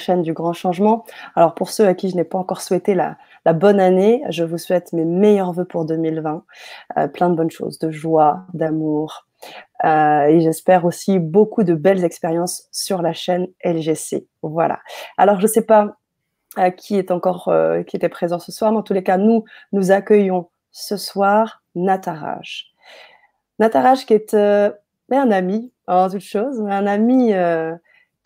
chaînes du grand changement. Alors pour ceux à qui je n'ai pas encore souhaité la, bonne année, je vous souhaite mes meilleurs voeux pour 2020. Euh, plein de bonnes choses, de joie, d'amour. Euh, et j'espère aussi beaucoup de belles expériences sur la chaîne LGC. Voilà. Alors je ne sais pas qui est encore qui était présent ce soir, mais en tous les cas, nous, nous accueillons ce soir Nataraj. Nataraj qui est un ami, en toute chose, un ami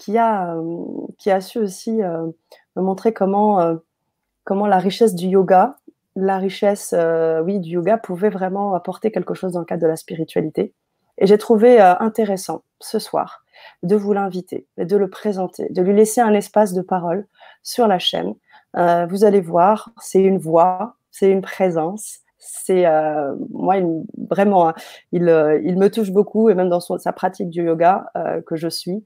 qui a, euh, qui a su aussi euh, me montrer comment, euh, comment la richesse du yoga, la richesse oui, du yoga pouvait vraiment apporter quelque chose dans le cadre de la spiritualité. Et j'ai trouvé intéressant ce soir de vous l'inviter, de le présenter, de lui laisser un espace de parole sur la chaîne. vous allez voir, c'est une voix, c'est une présence, c'est euh, moi vraiment hein, il, euh, il, me touche beaucoup et même dans sa pratique du yoga euh, que je suis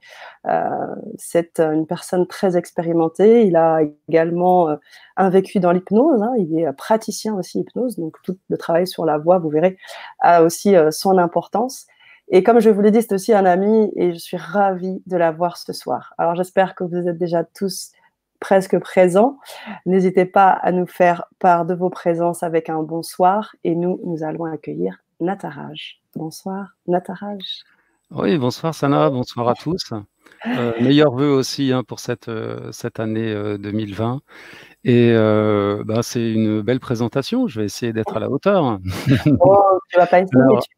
c'est une personne très expérimentée. Il a également un vécu dans l'hypnose hein, il est praticien aussi hypnose donc tout le travail sur la voix vous verrez a aussi son importance. Et comme je vous l'ai dit c'est aussi un ami et je suis ravie de la voir ce soir. Alors j'espère que vous êtes déjà tous presque présent. N'hésitez pas à nous faire part de vos présences avec un bonsoir et nous, nous allons accueillir Nataraj. Bonsoir Nataraj. Oui, bonsoir Sana, bonsoir à tous. Euh, meilleurs vœux aussi hein, pour cette, euh, cette année 2020. Euh, et bah, c'est une belle présentation. Je vais essayer d'être à la hauteur. Oh, tu vas pas essayer, tu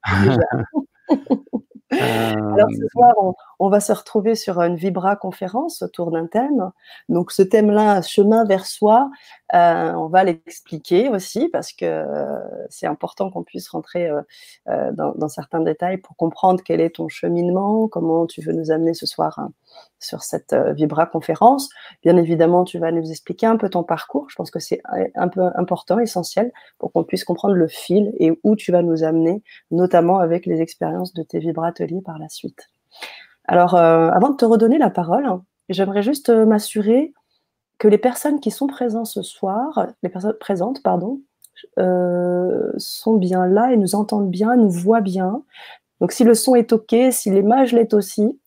Alors ce soir, on, va se retrouver sur une Vibra conférence autour d'un thème. Donc ce thème-là, chemin vers soi, euh, on va l'expliquer aussi parce que euh, c'est important qu'on puisse rentrer euh, dans, certains détails pour comprendre quel est ton cheminement, comment tu veux nous amener ce soir hein, sur cette Vibra conférence. Bien évidemment, tu vas nous expliquer un peu ton parcours. Je pense que c'est un peu important, essentiel, pour qu'on puisse comprendre le fil et où tu vas nous amener, notamment avec les expériences de tes vibrateliers par la suite. Alors, avant de te redonner la parole, j'aimerais juste m'assurer que les personnes qui sont présentes ce soir, les personnes présentes, pardon, euh, sont bien là et nous entendent bien, nous voient bien. Donc si le son est OK, si l'image l'est aussi,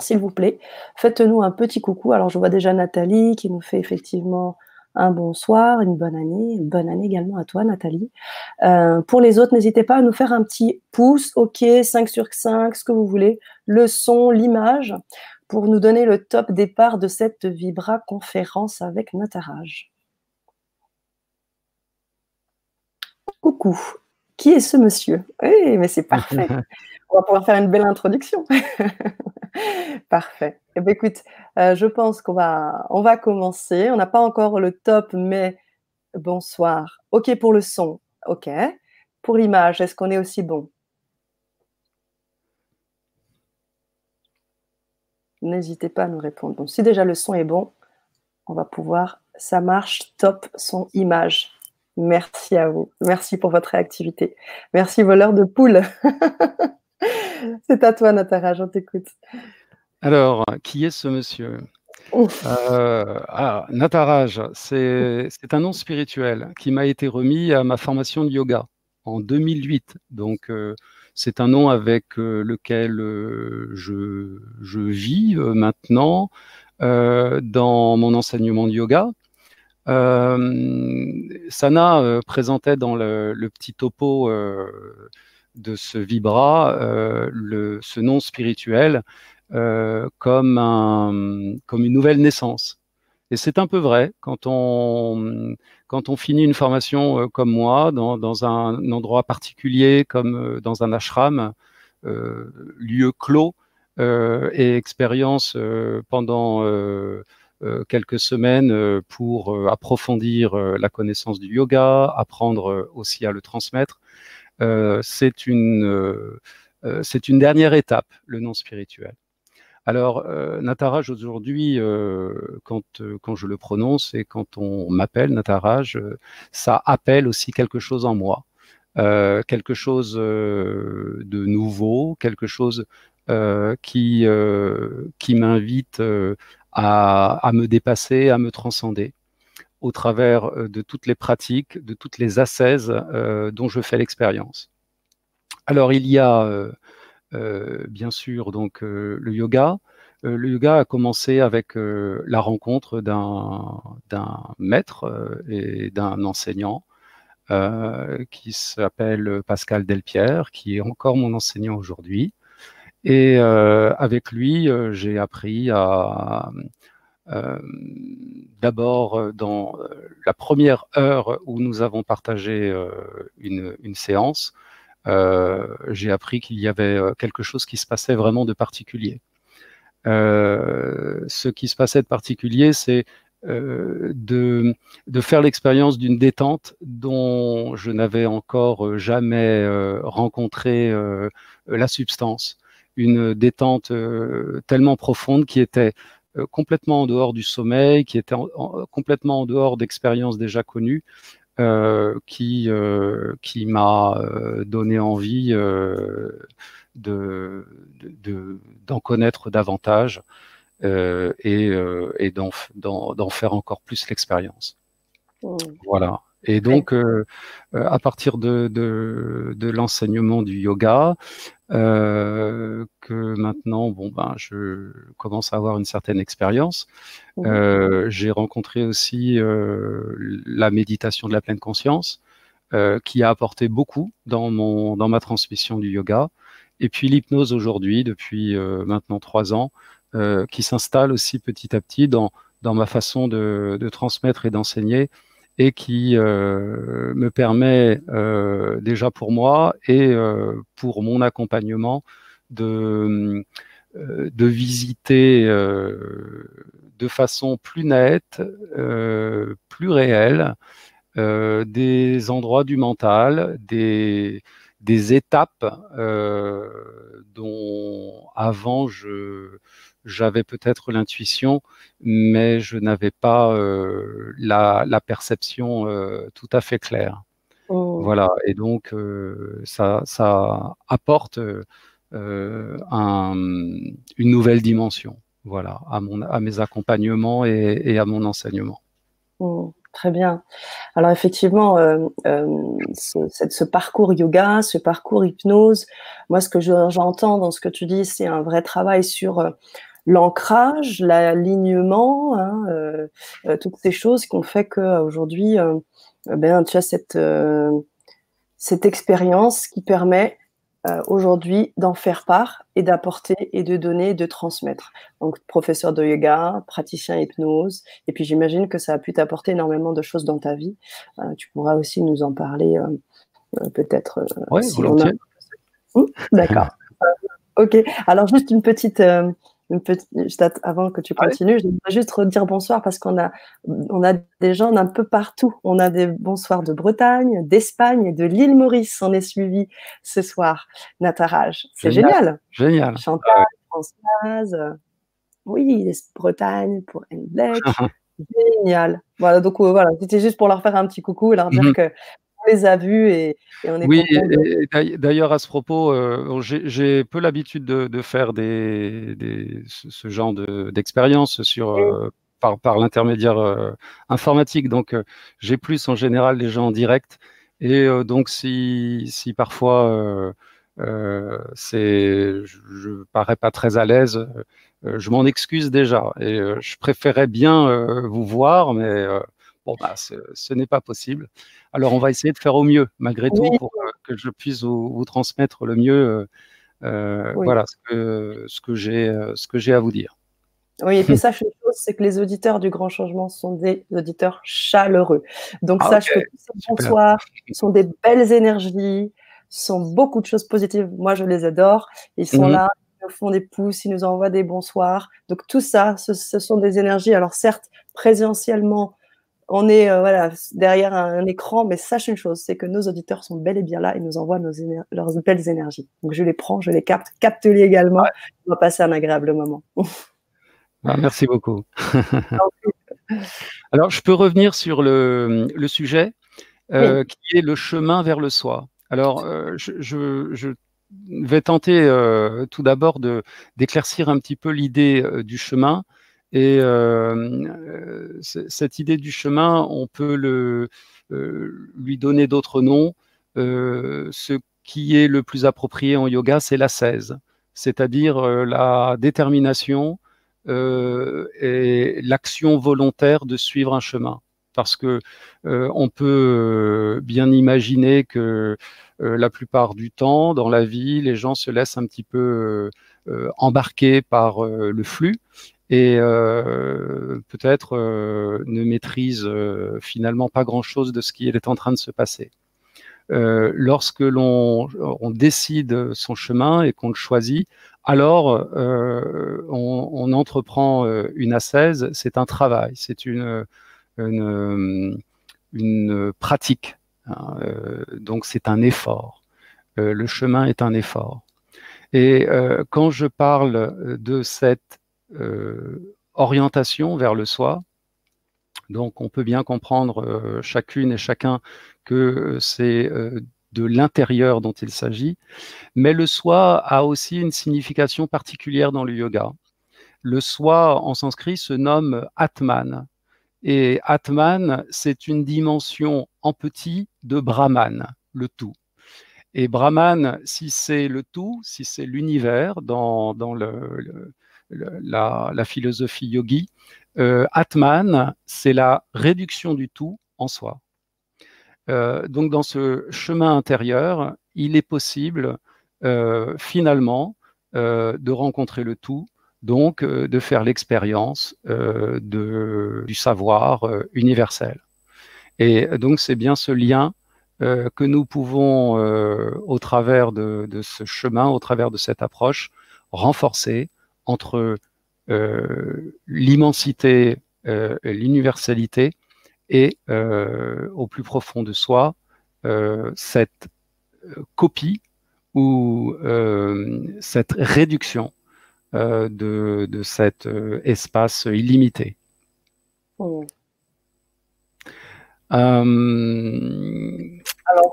s'il vous plaît, faites-nous un petit coucou. Alors je vois déjà Nathalie qui nous fait effectivement un bonsoir, une bonne année, bonne année également à toi Nathalie. Euh, pour les autres, n'hésitez pas à nous faire un petit pouce, OK, 5 sur 5, ce que vous voulez, le son, l'image pour nous donner le top départ de cette Vibra conférence avec Nataraj. Coucou, qui est ce monsieur? Oui, mais c'est parfait. On va pouvoir faire une belle introduction. parfait. Eh bien, écoute, euh, je pense qu'on va, on va commencer. On n'a pas encore le top, mais bonsoir. OK pour le son. OK. Pour l'image, est-ce qu'on est aussi bon? N'hésitez pas à nous répondre. Donc, si déjà le son est bon, on va pouvoir, ça marche, top son image. Merci à vous. Merci pour votre réactivité. Merci voleur de poule. C'est à toi, Nataraj, on t'écoute. Alors, qui est ce monsieur? Euh, ah, Nataraj, c'est un nom spirituel qui m'a été remis à ma formation de yoga en 2008. Donc, euh, c'est un nom avec euh, lequel euh, je, je, vis euh, maintenant dans mon enseignement de yoga. Sana présentait dans le, petit topo de ce vibra ce nom spirituel comme, un, comme une nouvelle naissance. Et c'est un peu vrai quand on, quand on finit une formation euh, comme moi, dans, dans, un endroit particulier, comme euh, dans un ashram, euh, lieu clos, et expérience pendant quelques semaines pour approfondir la connaissance du yoga, apprendre aussi à le transmettre, c'est une, c'est une dernière étape, le non spirituel. Alors, euh, Nataraj, aujourd'hui, euh, quand, euh, quand je le prononce et quand on m'appelle Nataraj, ça appelle aussi quelque chose en moi, quelque chose de nouveau, quelque chose qui, qui m'invite à, me dépasser, à me transcender au travers de toutes les pratiques, de toutes les ascèses dont je fais l'expérience. Alors, il y a euh, bien sûr donc euh, le yoga, le yoga a commencé avec la rencontre d'un maître et d'un enseignant qui s'appelle Pascal Delpierre, qui est encore mon enseignant aujourd'hui. Et avec lui, j'ai appris à d'abord dans la première heure où nous avons partagé une, séance, j'ai appris qu'il y avait quelque chose qui se passait vraiment de particulier. ce qui se passait de particulier, c'est de, faire l'expérience d'une détente dont je n'avais encore jamais rencontré la substance. Une détente tellement profonde qui était complètement en dehors du sommeil, qui était complètement en dehors d'expériences déjà connues, euh, qui, euh, qui m'a euh, donné envie de, d'en connaître davantage et, et d'en, faire encore plus l'expérience. Mmh. Voilà. Et donc, à partir de, de, l'enseignement du yoga, que maintenant, bon ben, je commence à avoir une certaine expérience. Mmh. j'ai rencontré aussi la méditation de la pleine conscience, qui a apporté beaucoup dans mon dans ma transmission du yoga. Et puis l'hypnose aujourd'hui, depuis maintenant trois ans, qui s'installe aussi petit à petit dans dans ma façon de, de transmettre et d'enseigner et qui euh, me permet euh, déjà pour moi et euh, pour mon accompagnement de, de visiter de façon plus nette, plus réelle, des endroits du mental, des, des étapes dont avant je j'avais peut-être l'intuition, mais je n'avais pas euh, la, perception euh, tout à fait claire. Oh. Voilà, et donc euh, ça, apporte une nouvelle dimension voilà, à, mon, à mes accompagnements et, à mon enseignement. Oh, très bien. Alors effectivement, ce, ce, parcours yoga, ce parcours hypnose, moi ce que j'entends dans ce que tu dis, c'est un vrai travail sur l'ancrage, l'alignement, hein, euh, euh, toutes ces choses qui ont fait qu'aujourd'hui, euh, ben, tu as cette, cette expérience qui permet aujourd'hui d'en faire part et d'apporter et de donner et de transmettre. Donc, professeur de yoga, praticien hypnose, et puis j'imagine que ça a pu t'apporter énormément de choses dans ta vie. tu pourras aussi nous en parler peut-être. oui, volontiers. Mmh, d'accord. ok, alors juste une petite avant que tu continues, je voudrais juste redire bonsoir parce qu'on a, on a des gens d'un peu partout. On a des bonsoirs de Bretagne, d'Espagne et de l'île Maurice. On est suivi ce soir. Natarage, c'est génial. Génial. Chantal, Françoise, oui, Bretagne pour Black. génial. Voilà, donc euh, voilà, c'était juste pour leur faire un petit coucou et leur dire mhm. que les a vus et, on est Oui, d'ailleurs à ce propos, euh, j'ai peu l'habitude de, faire des, ce, genre d'expérience sur euh, par, par l'intermédiaire euh, informatique. Donc j'ai plus en général les gens en direct. Et donc si, si parfois c'est, je, je parais pas très à l'aise, je m'en excuse déjà. Et je préférais bien vous voir, mais Bon, bah, ce, n'est pas possible. Alors, on va essayer de faire au mieux, malgré tout, pour euh, que je puisse vous, transmettre le mieux euh, euh, voilà, ce que, ce que j'ai à vous dire. Oui, et puis sache une chose, c'est que les auditeurs du Grand Changement sont des auditeurs chaleureux. Donc, ah, sache que tous ces bonsoirs sont des belles énergies, sont beaucoup de choses positives. Moi, je les adore. Ils sont mmh là, ils nous font des pouces, ils nous envoient des bonsoirs. Donc, tout ça, ce, ce sont des énergies. Alors, certes, présentiellement, on est euh, voilà, derrière un, écran, mais sache une chose, c'est que nos auditeurs sont bel et bien là et nous envoient nos leurs belles énergies. Donc je les prends, je les capte, capte-les également. On va passer un agréable moment. Ah, merci beaucoup. Alors je peux revenir sur le, sujet euh, qui est le chemin vers le soi. Alors euh, je, vais tenter tout d'abord d'éclaircir un petit peu l'idée du chemin et euh, cette idée du chemin, on peut euh, lui donner d'autres noms. Euh, ce qui est le plus approprié en yoga, c'est la 16, c'est-à-dire la détermination est l'action volontaire de suivre un chemin. Parce que on peut bien imaginer que la plupart du temps, dans la vie, les gens se laissent un petit peu embarquer par le flux et peut-être ne maîtrisent finalement pas grand-chose de ce qui est en train de se passer. lorsque l'on décide son chemin et qu'on le choisit, alors on, on, entreprend une ascèse, c'est un travail, c'est une, une, une pratique. Hein, euh, donc c'est un effort. Euh, le chemin est un effort. Et euh, quand je parle de cette orientation vers le soi, donc on peut bien comprendre chacune et chacun que c'est de l'intérieur dont il s'agit, mais le soi a aussi une signification particulière dans le yoga. Le soi en sanskrit se nomme Atman, et Atman, c'est une dimension en petit de Brahman, le tout. Et Brahman, si c'est le tout, si c'est l'univers dans, la, philosophie yogi, euh, Atman, c'est la réduction du tout en soi. Euh, donc dans ce chemin intérieur, il est possible euh, finalement de rencontrer le tout donc de faire l'expérience du savoir universel. Et donc c'est bien ce lien que nous pouvons, au travers de, ce chemin, au travers de cette approche, renforcer entre l'immensité, l'universalité et au plus profond de soi, cette copie ou cette réduction euh, de, cet euh, espace illimité. Oh. Euh,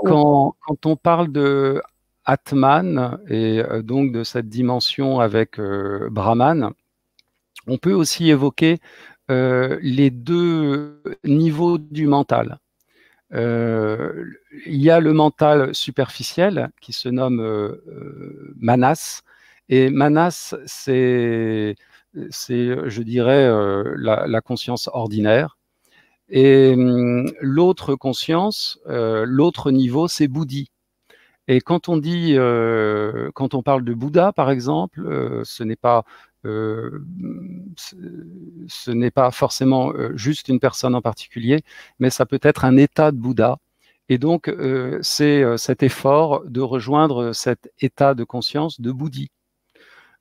quand, on parle de Atman et donc de cette dimension avec Brahman, on peut aussi évoquer les deux niveaux du mental. il y a le mental superficiel qui se nomme Manas, et Manas, c'est, je dirais, euh, la, conscience ordinaire. Et hum, l'autre conscience, euh, l'autre niveau, c'est Bouddhi. Et quand on dit, euh, quand on parle de Bouddha, par exemple, ce n'est pas ce n'est pas forcément juste une personne en particulier, mais ça peut être un état de Bouddha. Et donc, c'est cet effort de rejoindre cet état de conscience de Bouddhi.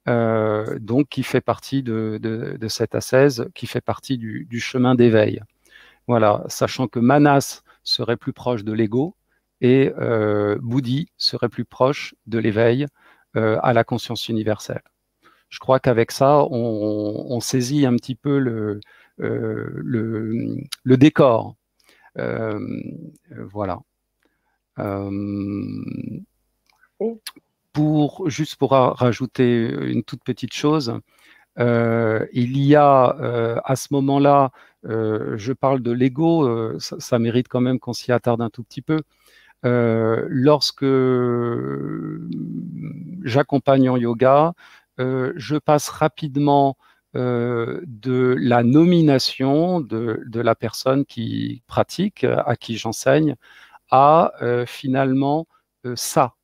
Euh, donc qui fait partie de, cette ascèse, qui fait partie du, chemin d'éveil. Voilà, sachant que Manas serait plus proche de l'ego et euh, Bouddhi serait plus proche de l'éveil euh, à la conscience universelle. Je crois qu'avec ça, on, saisit un petit peu le, le, décor. voilà pour, juste pour rajouter une toute petite chose, euh, il y a euh, à ce moment-là, euh, je parle de l'ego, ça, mérite quand même qu'on s'y attarde un tout petit peu. Lorsque j'accompagne en yoga, je passe rapidement de la nomination de, la personne qui pratique, à qui j'enseigne, à finalement ça,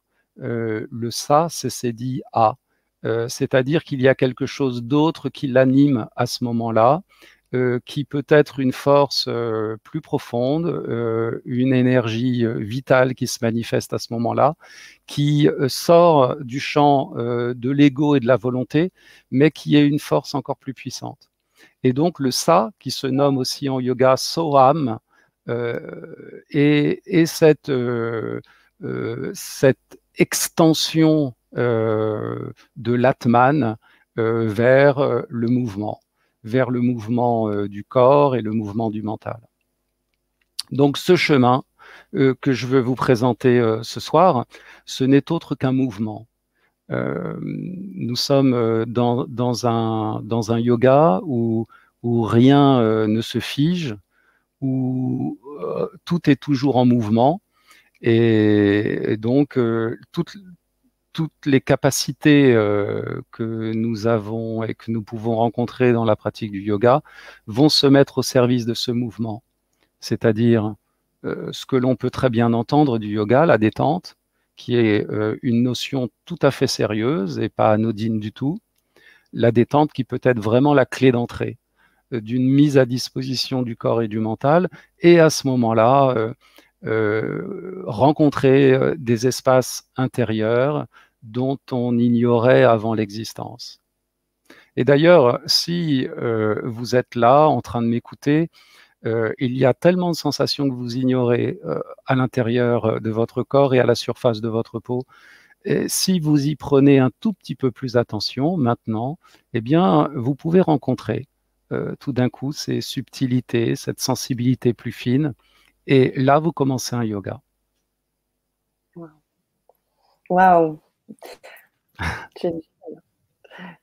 euh, le ça, c'est dit à. Euh, c'est-à-dire qu'il y a quelque chose d'autre qui l'anime à ce moment-là, euh, qui peut être une force plus profonde, une énergie vitale qui se manifeste à ce moment-là, qui sort du champ de l'ego et de la volonté, mais qui est une force encore plus puissante. Et donc le ça, qui se nomme aussi en yoga soham, et, cette, cette extension euh, de l'Atman euh, vers euh, le mouvement, vers le mouvement du corps et le mouvement du mental. Donc ce chemin que je veux vous présenter ce soir, ce n'est autre qu'un mouvement. nous sommes dans, un, yoga où, rien ne se fige, où tout est toujours en mouvement, et, donc, euh, tout, toutes les capacités que nous avons et que nous pouvons rencontrer dans la pratique du yoga vont se mettre au service de ce mouvement. C'est-à-dire ce que l'on peut très bien entendre du yoga, la détente, qui est une notion tout à fait sérieuse et pas anodine du tout. La détente qui peut être vraiment la clé d'entrée d'une mise à disposition du corps et du mental, et à ce moment-là, euh, euh, rencontrer euh, des espaces intérieurs dont on ignorait avant l'existence. Et d'ailleurs, si vous êtes là en train de m'écouter, il y a tellement de sensations que vous ignorez à l'intérieur de votre corps et à la surface de votre peau. Si vous y prenez un tout petit peu plus attention maintenant, eh bien, vous pouvez rencontrer euh, tout d'un coup ces subtilités, cette sensibilité plus fine. Et là, vous commencez un yoga. Waouh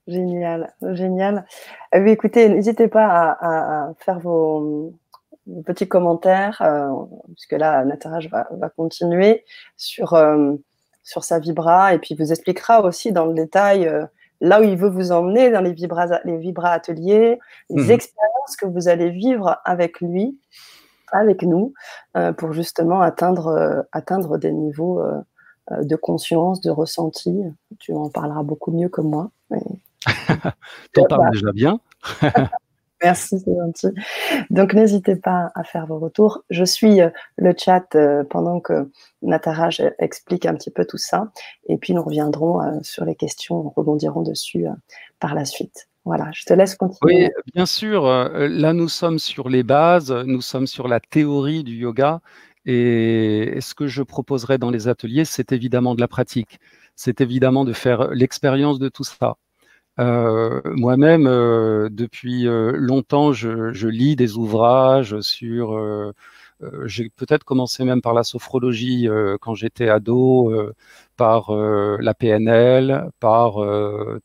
Génial. génial, euh, écoutez, n'hésitez pas à, faire vos, petits commentaires, euh, puisque là, Nataraj va, va continuer sur, sur sa vibra et puis vous expliquera aussi dans le détail là où il veut vous emmener dans les Vibra, les vibra ateliers, les mhm. expériences que vous allez vivre avec lui, avec nous, euh, pour justement atteindre, euh, atteindre des niveaux euh, de conscience, de ressenti. Tu en parleras beaucoup mieux que moi. T'en parles déjà bien. Merci, c'est gentil. Donc, n'hésitez pas à faire vos retours. Je suis euh, le chat euh, pendant que Nataraj explique un petit peu tout ça. Et puis, nous reviendrons euh, sur les questions, rebondirons dessus par la suite. Voilà, je te laisse continuer. Oui, bien sûr. Là, nous sommes sur les bases, nous sommes sur la théorie du yoga. Et ce que je proposerai dans les ateliers, c'est évidemment de la pratique. C'est évidemment de faire l'expérience de tout ça. Euh, moi-même, euh, depuis euh, longtemps, je, lis des ouvrages sur. J'ai peut-être commencé même par la sophrologie quand j'étais ado, par la PNL, par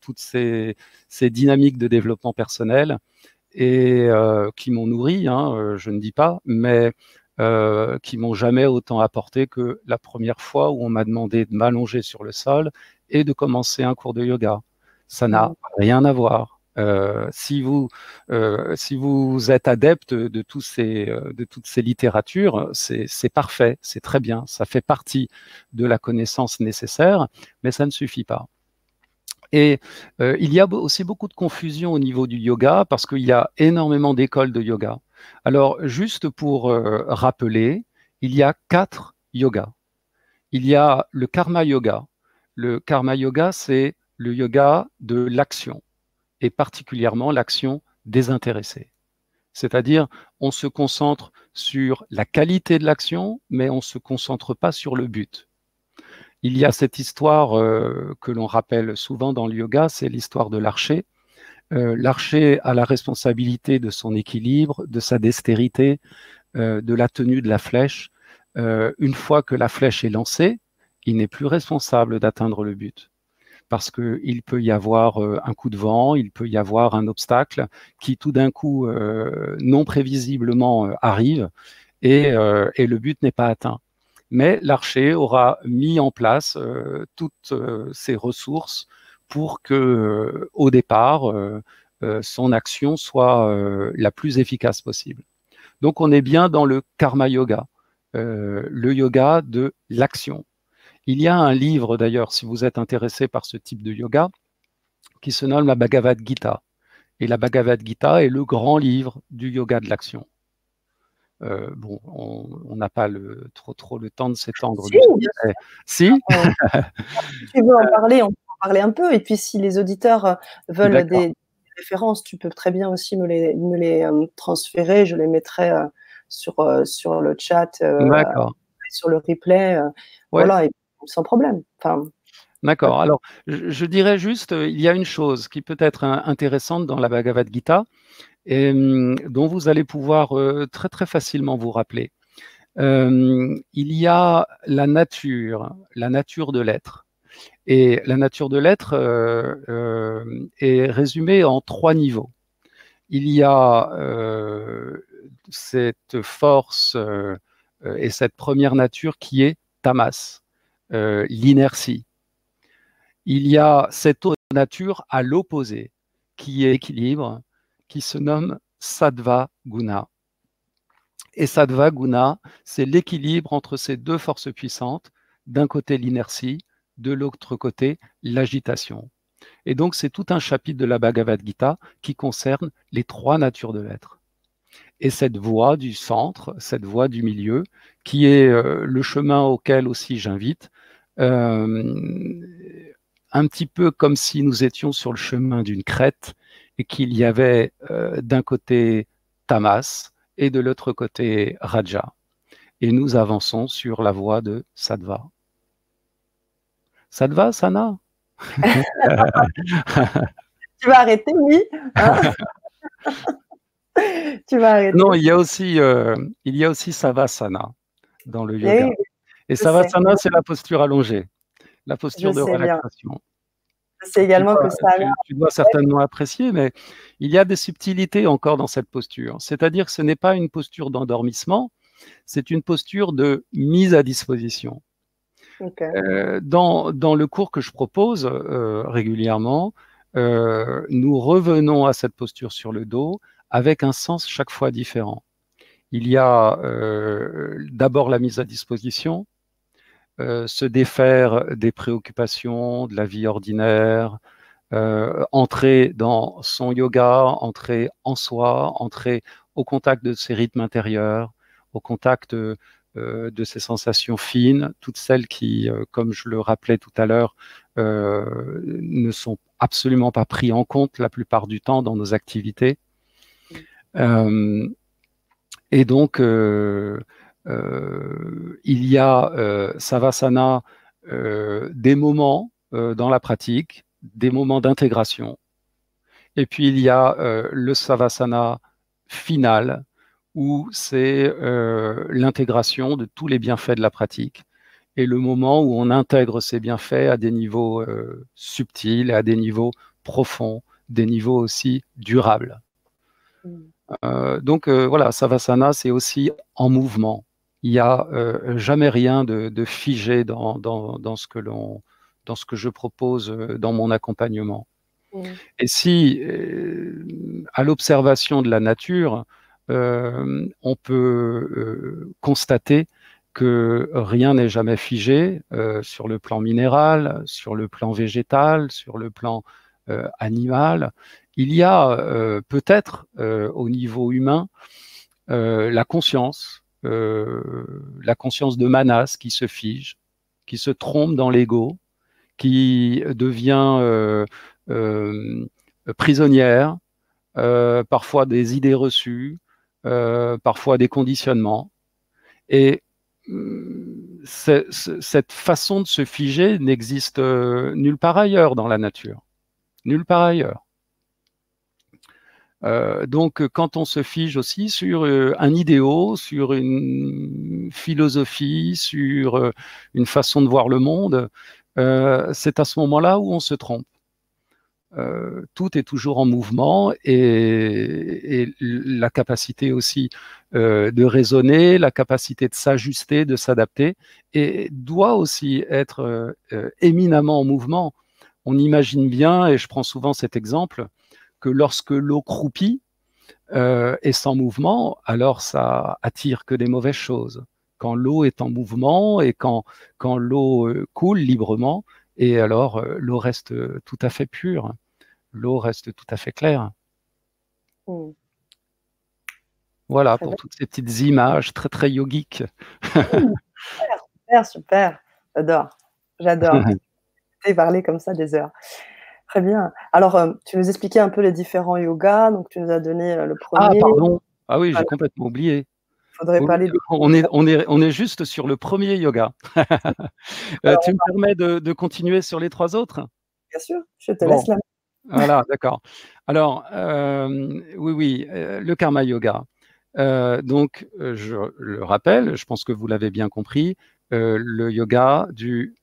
toutes ces, dynamiques de développement personnel et qui m'ont nourri, hein, je ne dis pas, mais qui m'ont jamais autant apporté que la première fois où on m'a demandé de m'allonger sur le sol et de commencer un cours de yoga. Ça n'a rien à voir. Euh, si, vous, euh, si vous êtes adepte de, tous ces, euh, de toutes ces littératures, c'est parfait, c'est très bien, ça fait partie de la connaissance nécessaire, mais ça ne suffit pas. Et il y a aussi beaucoup de confusion au niveau du yoga parce qu'il y a énormément d'écoles de yoga. Alors, juste pour rappeler, il y a quatre yogas. Il y a le karma yoga. Le karma yoga, c'est le yoga de l'action, et particulièrement l'action désintéressée. C'est-à-dire, on se concentre sur la qualité de l'action, mais on ne se concentre pas sur le but. Il y a cette histoire euh, que l'on rappelle souvent dans le yoga, c'est l'histoire de l'archer. Euh, l'archer a la responsabilité de son équilibre, de sa dextérité, euh, de la tenue de la flèche. une fois que la flèche est lancée, il n'est plus responsable d'atteindre le but parce qu'il peut y avoir euh, un coup de vent, il peut y avoir un obstacle qui tout d'un coup, euh, non prévisiblement, euh, arrive et, le but n'est pas atteint. Mais l'archer aura mis en place toutes ses ressources pour que, au départ, son action soit la plus efficace possible. Donc, on est bien dans le karma yoga, le yoga de l'action. Il y a un livre d'ailleurs, si vous êtes intéressé par ce type de yoga, qui se nomme la Bhagavad Gita. Et la Bhagavad Gita est le grand livre du yoga de l'action. Euh, bon, on n'a pas le, trop, trop le temps de s'étendre. Si, si tu veux en parler, on peut en parler un peu. Et puis, si les auditeurs euh, veulent des références, tu peux très bien aussi me les, me les euh, transférer. Je les mettrai sur, sur le chat, sur le replay. Voilà, sans problème. Enfin, D'accord. Alors, je, dirais juste, euh, il y a une chose qui peut être intéressante dans la Bhagavad Gita, et, dont vous allez pouvoir euh, très très facilement vous rappeler. Il y a la nature, la nature de l'être. Et la nature de l'être euh, est résumée en trois niveaux. Il y a cette force et cette première nature qui est tamas, euh, l'inertie. il y a cette autre nature à l'opposé, qui est équilibre, qui se nomme Sattva Guna. Et Sattva Guna, c'est l'équilibre entre ces deux forces puissantes, d'un côté l'inertie, de l'autre côté l'agitation. Et donc c'est tout un chapitre de la Bhagavad Gita qui concerne les trois natures de l'être. Et cette voie du centre, cette voie du milieu, qui est euh, le chemin auquel aussi j'invite, euh, un petit peu comme si nous étions sur le chemin d'une crête et qu'il y avait euh, d'un côté Tamas et de l'autre côté Raja. Et nous avançons sur la voie de Sattva. Sattva, Sana? Tu vas arrêter, oui hein? Tu vas arrêter. Non, il y a aussi, euh, il y a aussi Savasana dans le yoga. et Savasana, c'est la posture allongée, la posture de relaxation. C'est également que ça. Tu, dois certainement apprécier, mais il y a des subtilités encore dans cette posture. C'est-à-dire que ce n'est pas une posture d'endormissement, c'est une posture de mise à disposition. Euh, dans, le cours que je propose euh, régulièrement, euh, nous revenons à cette posture sur le dos avec un sens chaque fois différent. Il y a d'abord la mise à disposition, se défaire des préoccupations de la vie ordinaire, entrer dans son yoga, entrer en soi, entrer au contact de ses rythmes intérieurs, au contact de ses sensations fines, toutes celles qui, comme je le rappelais tout à l'heure, ne sont absolument pas prises en compte la plupart du temps dans nos activités. et donc, euh, il y a euh, Savasana euh, des moments dans la pratique, des moments d'intégration. Et puis il y a le Savasana final, où c'est l'intégration de tous les bienfaits de la pratique et le moment où on intègre ces bienfaits à des niveaux subtils, à des niveaux profonds, des niveaux aussi durables. Mm. donc voilà, Savasana, c'est aussi en mouvement il n'y a euh, jamais rien de, figé dans, ce que dans ce que je propose euh, dans mon accompagnement. Mmh. Et si, euh, à l'observation de la nature, on peut constater que rien n'est jamais figé sur le plan minéral, sur le plan végétal, sur le plan animal. Il y a peut-être au niveau humain la conscience euh, la conscience de Manas qui se fige, qui se trompe dans l'ego, qui devient euh, euh, prisonnière, parfois des idées reçues, parfois des conditionnements. Et cette façon de se figer n'existe nulle part ailleurs dans la nature. Nulle part ailleurs. Euh, donc, quand on se fige aussi sur euh, un idéal, sur une philosophie, sur euh, une façon de voir le monde, c'est à ce moment-là où on se trompe. Tout est toujours en mouvement et, la capacité aussi de raisonner, la capacité de s'ajuster, de s'adapter, et doit aussi être éminemment en mouvement. On imagine bien, et je prends souvent cet exemple, que lorsque l'eau croupit euh, et sans mouvement, alors ça attire que des mauvaises choses. Quand l'eau est en mouvement et quand, l'eau euh, coule librement, et alors euh, l'eau reste tout à fait pure, l'eau reste tout à fait claire. Mm. Voilà pour toutes ces petites images très très yogiques. super, super, j'adore, j'adore. parler comme ça des heures. Très bien. Alors, euh, tu nous expliquais un peu les différents yogas. Donc, tu nous as donné euh, le ah, premier. Ah, pardon. Ah oui, j'ai complètement oublié. Faudrait parler on, est, on, est, on est juste sur le premier yoga. Euh, tu me permets de, continuer sur les trois autres? Bien sûr, je te laisse la main. Voilà, d'accord. Alors, oui, oui, le karma yoga. donc, je le rappelle, je pense que vous l'avez bien compris, le yoga du,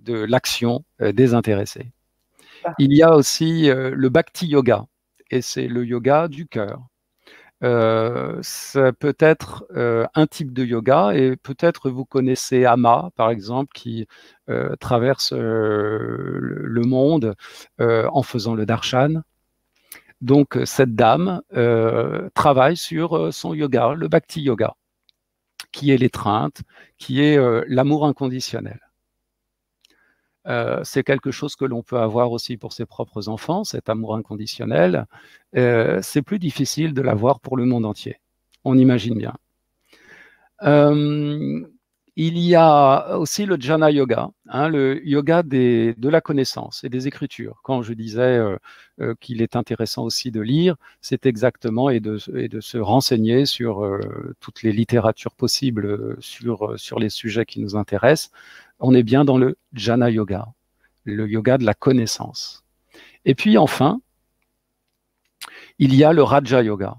de l'action désintéressée. Il y a aussi euh, le Bhakti Yoga, et c'est le yoga du cœur. Euh, ça peut être euh, un type de yoga et peut-être vous connaissez Ama, par exemple, qui euh, traverse le monde en faisant le darshan. Donc cette dame travaille sur son yoga, le bhakti yoga, qui est l'étreinte, qui est l'amour inconditionnel. Euh, c'est quelque chose que l'on peut avoir aussi pour ses propres enfants, cet amour inconditionnel. Euh, c'est plus difficile de l'avoir pour le monde entier. On imagine bien. Euh, il y a aussi le jhana yoga, hein, le yoga de la connaissance et des écritures. Quand je disais qu'il est intéressant aussi de lire, c'est exactement et de, se renseigner sur toutes les littératures possibles sur, sur les sujets qui nous intéressent on est bien dans le jhana yoga, le yoga de la connaissance. Et puis enfin, il y a le raja yoga.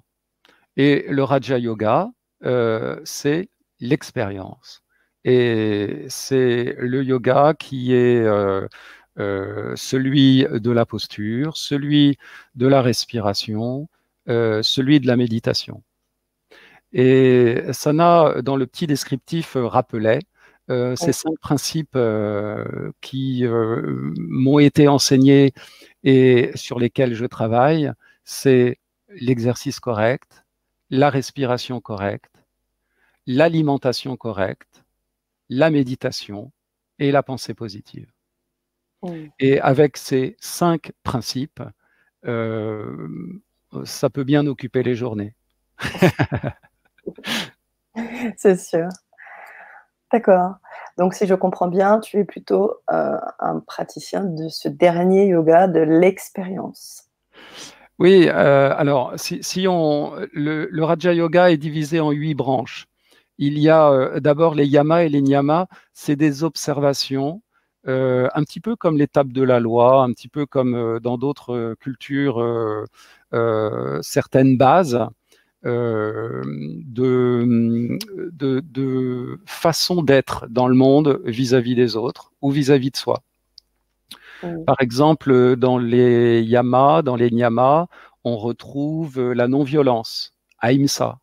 Et le raja yoga, euh, c'est l'expérience. Et c'est le yoga qui est euh, euh, celui de la posture, celui de la respiration, celui de la méditation. Et Sana, dans le petit descriptif, rappelait euh, ces cinq principes euh, qui euh, m'ont été enseignés et sur lesquels je travaille, c'est l'exercice correct, la respiration correcte, l'alimentation correcte, la méditation et la pensée positive. Et avec ces cinq principes, ça peut bien occuper les journées. c'est sûr. D'accord. Donc, si je comprends bien, tu es plutôt euh, un praticien de ce dernier yoga, de l'expérience. Oui, euh, alors, si, on, le, Raja Yoga est divisé en huit branches. Il y a euh, d'abord les yamas et les niyamas, c'est des observations, un petit peu comme l'étape de la loi, un petit peu comme dans d'autres cultures, certaines bases. Euh, de, de, façon d'être dans le monde vis-à-vis des autres ou vis-à-vis de soi. Par exemple, dans les yamas, dans les niyamas, on retrouve la non-violence, ahimsa.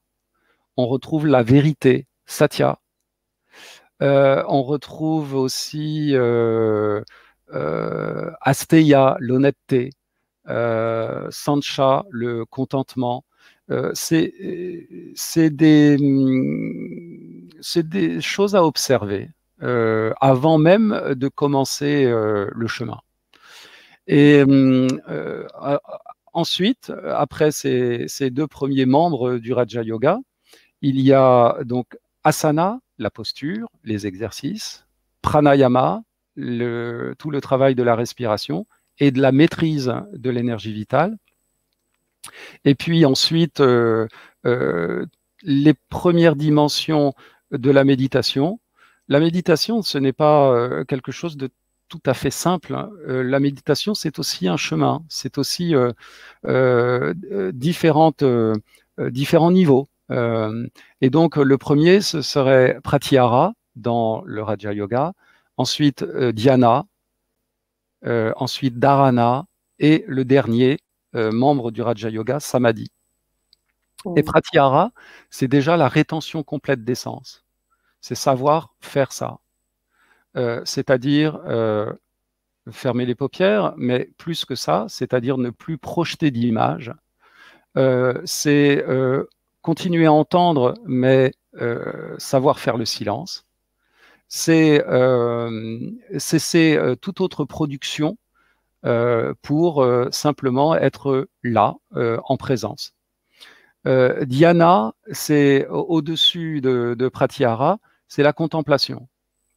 On retrouve la vérité, satya. Euh, on retrouve aussi euh, asteya, l'honnêteté, sancha, le contentement, euh, c'est des, hum, des, choses à observer euh, avant même de commencer euh, le chemin. Et hum, ensuite, après ces, deux premiers membres du Raja Yoga, il y a donc asana, la posture, les exercices, pranayama, tout le travail de la respiration et de la maîtrise de l'énergie vitale, et puis ensuite, euh, euh, les premières dimensions de la méditation. La méditation, ce n'est pas euh, quelque chose de tout à fait simple. Hein. la méditation, c'est aussi un chemin, c'est aussi différents niveaux. et donc, le premier, ce serait pratyahara dans le Raja Yoga, ensuite dhyana, ensuite dharana, et le dernier, membre du Raja Yoga, Samadhi. Et Pratyahara, c'est déjà la rétention complète d'essence. C'est savoir faire ça. Euh, c'est-à-dire euh, fermer les paupières, mais plus que ça, c'est-à-dire ne plus projeter d'image. c'est continuer à entendre, mais savoir faire le silence. C'est cesser toute autre production euh, pour euh, simplement être là, euh, en présence. Dhyana, c'est au-dessus de, de, Pratyahara, c'est la contemplation.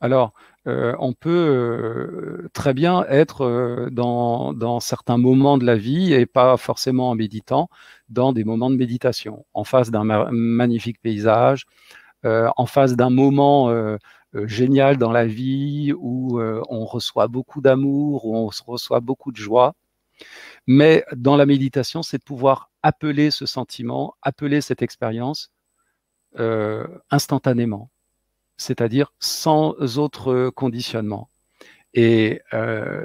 Alors, on peut très bien être dans, dans, certains moments de la vie et pas forcément en méditant, dans des moments de méditation, en face d'un magnifique paysage, en face d'un moment euh, génial dans la vie, où euh, on reçoit beaucoup d'amour, où on reçoit beaucoup de joie. Mais dans la méditation, c'est de pouvoir appeler ce sentiment, appeler cette expérience euh, instantanément, c'est-à-dire sans autre conditionnement. Et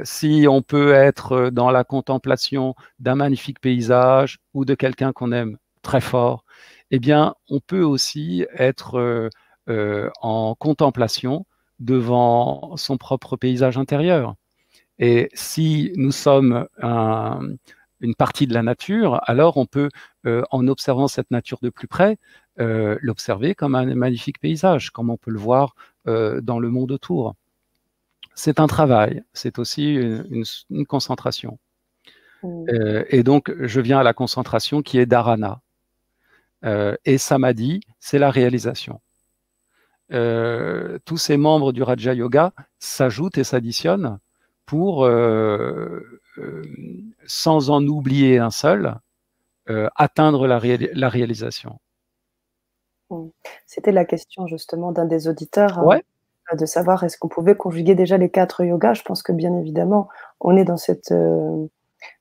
si on peut être dans la contemplation d'un magnifique paysage ou de quelqu'un qu'on aime très fort, eh bien, on peut aussi être en contemplation devant son propre paysage intérieur. Et si nous sommes une partie de la nature, alors on peut, en observant cette nature de plus près, l'observer comme un magnifique paysage, comme on peut le voir dans le monde autour c'est un travail, c'est aussi une, concentration. Mmh. Euh, et donc, je viens à la concentration qui est dharana. Euh, et samadhi, c'est la réalisation. Euh, tous ces membres du Raja Yoga s'ajoutent et s'additionnent pour, sans en oublier un seul, atteindre la, réalisation. Mmh. C'était la question justement d'un des auditeurs. Hein. De savoir est-ce qu'on pouvait conjuguer déjà les quatre yogas. Je pense que bien évidemment, on est dans cette, euh,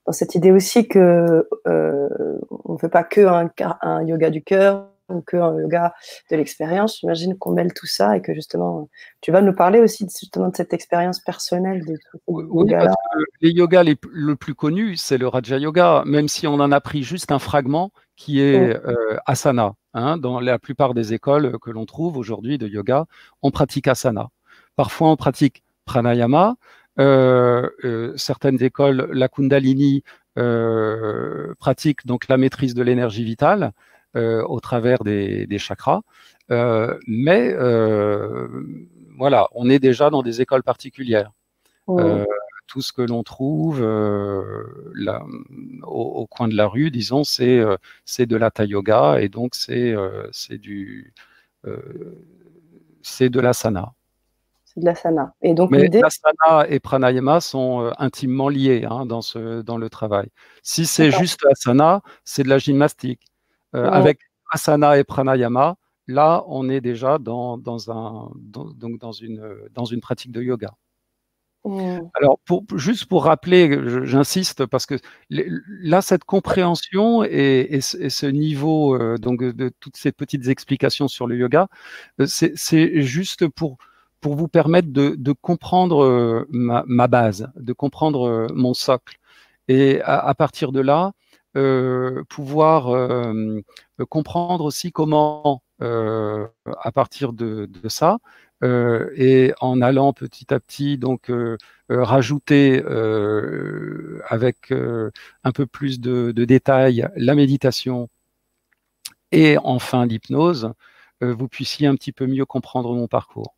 dans cette idée aussi que euh, on ne fait pas que un, un yoga du cœur ou que un yoga de l'expérience. J'imagine qu'on mêle tout ça et que justement, tu vas nous parler aussi justement de cette expérience personnelle de oui, parce que les yogas les, le plus connu, c'est le Raja Yoga, même si on en a pris juste un fragment qui est euh, asana. Hein, dans la plupart des écoles que l'on trouve aujourd'hui de yoga, on pratique asana. Parfois, on pratique pranayama. Euh, euh, certaines écoles, la Kundalini, euh, pratiquent donc la maîtrise de l'énergie vitale au travers des, chakras. mais voilà, on est déjà dans des écoles particulières tout ce que l'on trouve euh, au, coin de la rue, disons, c'est euh, de l'hatha yoga et donc c'est euh, du c'est de l'asana. C'est de l'asana. Et donc Mais l'asana et pranayama sont intimement liés hein, dans ce dans le travail. Si c'est juste asana, c'est de la gymnastique. Avec asana et pranayama, là, on est déjà dans, dans un donc dans une dans une pratique de yoga. Mmh. Alors, pour, juste pour rappeler, j'insiste, parce que là, cette compréhension et, ce niveau euh, donc de toutes ces petites explications sur le yoga, euh, c'est juste pour, pour vous permettre de, comprendre euh, ma, base, de comprendre mon socle. Et à, partir de là, pouvoir comprendre aussi comment, à partir de ça, euh, et en allant petit à petit donc euh, euh, rajouter avec un peu plus de, détails la méditation et enfin l'hypnose, vous puissiez un petit peu mieux comprendre mon parcours.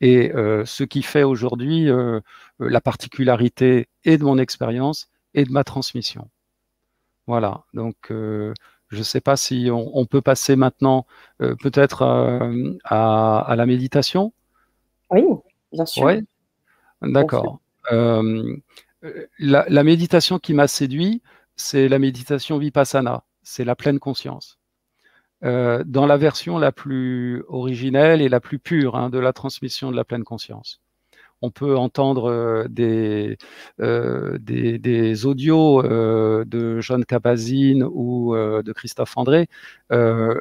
Et ce qui fait aujourd'hui la particularité et de mon expérience et de ma transmission. Voilà, donc je ne sais pas si on, peut passer maintenant peut-être à, la méditation. Oui, bien sûr. Oui, d'accord. Euh, la, méditation qui m'a séduit, c'est la méditation vipassana, c'est la pleine conscience. Euh, dans la version la plus originelle et la plus pure hein, de la transmission de la pleine conscience. On peut entendre euh, des, des, audios de John Capazine ou de Christophe André,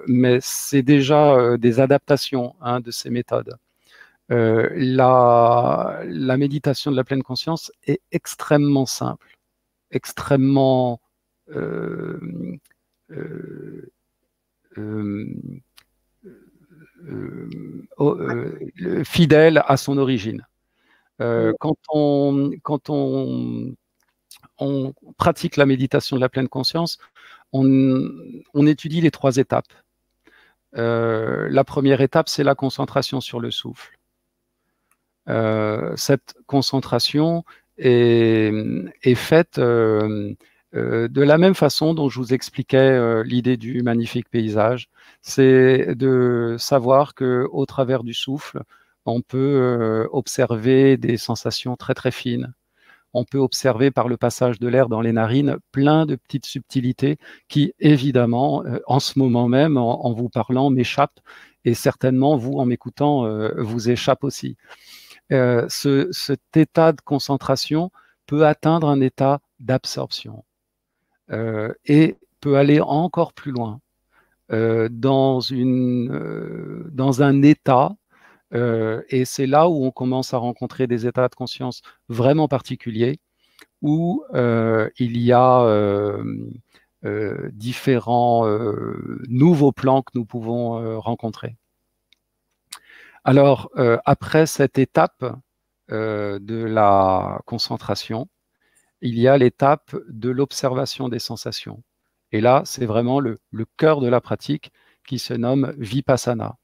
mais c'est déjà des adaptations hein, de ces méthodes. Euh, la, la, méditation de la pleine conscience est extrêmement simple, extrêmement euh, euh, fidèle à son origine. Quand on, quand on, on, pratique la méditation de la pleine conscience, on, on étudie les trois étapes. la première étape, c'est la concentration sur le souffle. Euh, cette concentration est, faite euh, euh, de la même façon dont je vous expliquais l'idée du magnifique paysage, c'est de savoir que au travers du souffle, on peut observer des sensations très très fines. On peut observer par le passage de l'air dans les narines plein de petites subtilités qui, évidemment, en ce moment même, en, vous parlant, m'échappent et certainement, vous, en m'écoutant, vous échappent aussi. Euh, ce, cet état de concentration peut atteindre un état d'absorption euh, et peut aller encore plus loin euh, dans, une, dans un état et c'est là où on commence à rencontrer des états de conscience vraiment particuliers, où il y a différents nouveaux plans que nous pouvons rencontrer. Alors, après cette étape de la concentration, il y a l'étape de l'observation des sensations. Et là, c'est vraiment le, cœur de la pratique qui se nomme vipassana.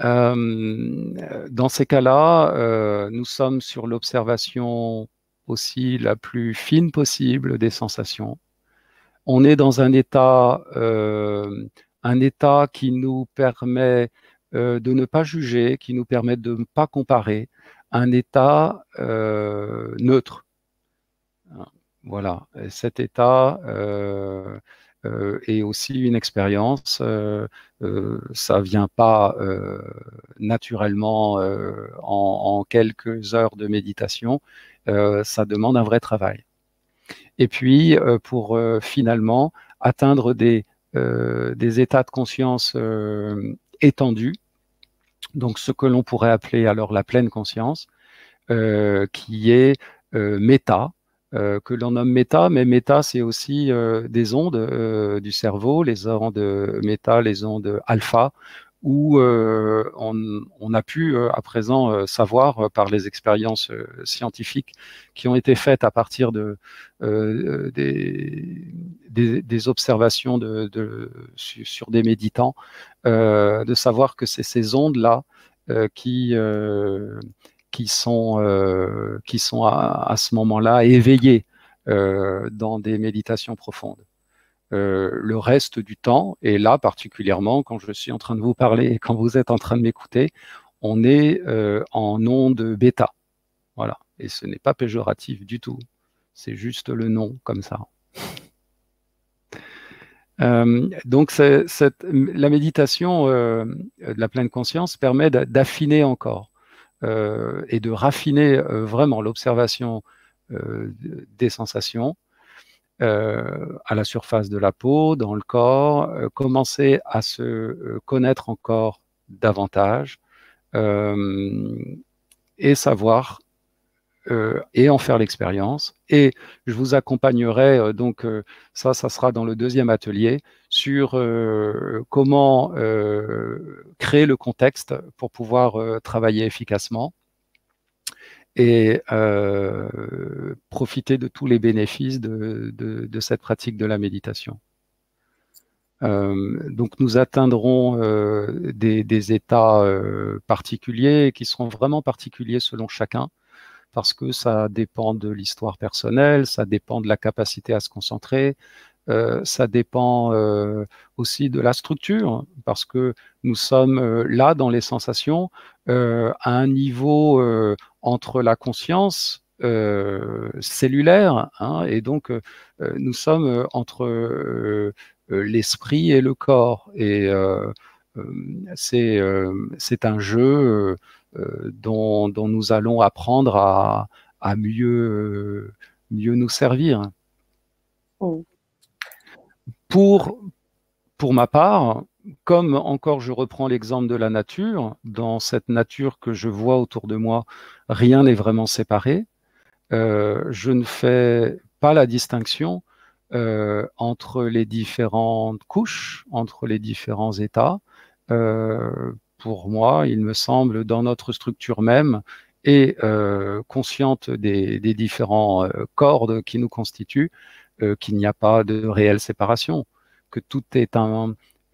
Euh, dans ces cas-là, euh, nous sommes sur l'observation aussi la plus fine possible des sensations. On est dans un état, euh, un état qui nous permet de ne pas juger, qui nous permet de ne pas comparer, un état neutre. Voilà, cet état euh, euh, est aussi une expérience. Euh, ça vient pas naturellement en, quelques heures de méditation. ça demande un vrai travail. Et puis, pour finalement atteindre des, des états de conscience étendus, donc ce que l'on pourrait appeler alors la pleine conscience, qui est méta, euh, que l'on nomme méta, mais méta, c'est aussi euh, des ondes euh, du cerveau, les ondes méta, les ondes alpha, où on, a pu à présent savoir par les expériences scientifiques qui ont été faites à partir de, des, observations sur, des méditants, de savoir que c'est ces ondes-là qui qui sont, euh, qui sont à, ce moment-là éveillés euh, dans des méditations profondes. Euh, le reste du temps, et là particulièrement quand je suis en train de vous parler quand vous êtes en train de m'écouter, on est en onde bêta. Voilà. Et ce n'est pas péjoratif du tout. C'est juste le nom comme ça. donc, la méditation de la pleine conscience permet d'affiner encore. Euh, et de raffiner euh, vraiment l'observation euh, des sensations à la surface de la peau, dans le corps, commencer à se connaître encore davantage et savoir euh, et en faire l'expérience. Et je vous accompagnerai, euh, donc euh, ça, ça sera dans le deuxième atelier, sur comment créer le contexte pour pouvoir travailler efficacement et profiter de tous les bénéfices de, cette pratique de la méditation. donc nous atteindrons des, états particuliers qui seront vraiment particuliers selon chacun parce que ça dépend de l'histoire personnelle, ça dépend de la capacité à se concentrer, euh, ça dépend euh, aussi de la structure, parce que nous sommes euh, là dans les sensations à un niveau entre la conscience cellulaire, hein, et donc nous sommes entre l'esprit et le corps, et c'est un jeu euh, dont, nous allons apprendre à, mieux, mieux nous servir. Oh. Pour, pour ma part, comme encore je reprends l'exemple de la nature, dans cette nature que je vois autour de moi, rien n'est vraiment séparé. Euh, je ne fais pas la distinction euh, entre les différentes couches, entre les différents états pour moi, il me semble, dans notre structure même et euh, consciente des, différents euh, cordes qui nous constituent, euh, qu'il n'y a pas de réelle séparation, que tout est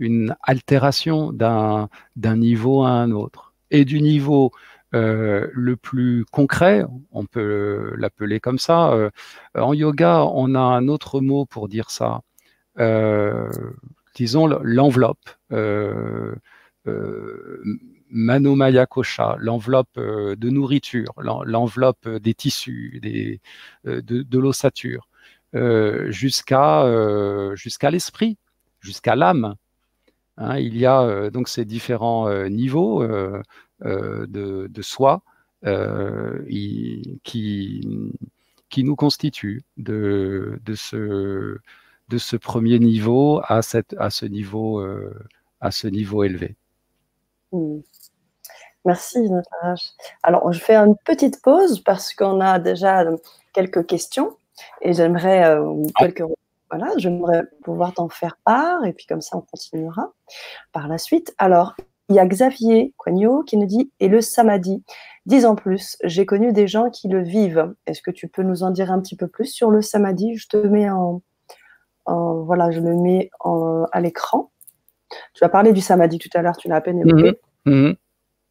une altération d'un niveau à un autre. Et du niveau le plus concret, on peut l'appeler comme ça, en yoga, on a un autre mot pour dire ça, disons l'enveloppe. Euh, Manomaya Kosha, l'enveloppe euh, de nourriture, l'enveloppe des tissus, des, euh, de, l'ossature, jusqu'à jusqu'à l'esprit, jusqu'à l'âme. Hein, il y a donc ces différents niveaux de, soi qui, qui nous constituent de, de, ce, de ce premier niveau à, cette, à, ce, niveau, à ce niveau élevé. Hmm. Merci, Nataraj. Alors, je fais une petite pause parce qu'on a déjà quelques questions et j'aimerais, euh, quelques voilà, j'aimerais pouvoir t'en faire part et puis comme ça on continuera par la suite. Alors, il y a Xavier Coignot qui nous dit et le samadhi. Dix ans plus, j'ai connu des gens qui le vivent. Est-ce que tu peux nous en dire un petit peu plus sur le samadhi? Je te mets en, voilà, je le mets à l'écran. Tu as parlé du samadhi tout à l'heure, tu l'as à peine évoqué. Mhm. Mhm.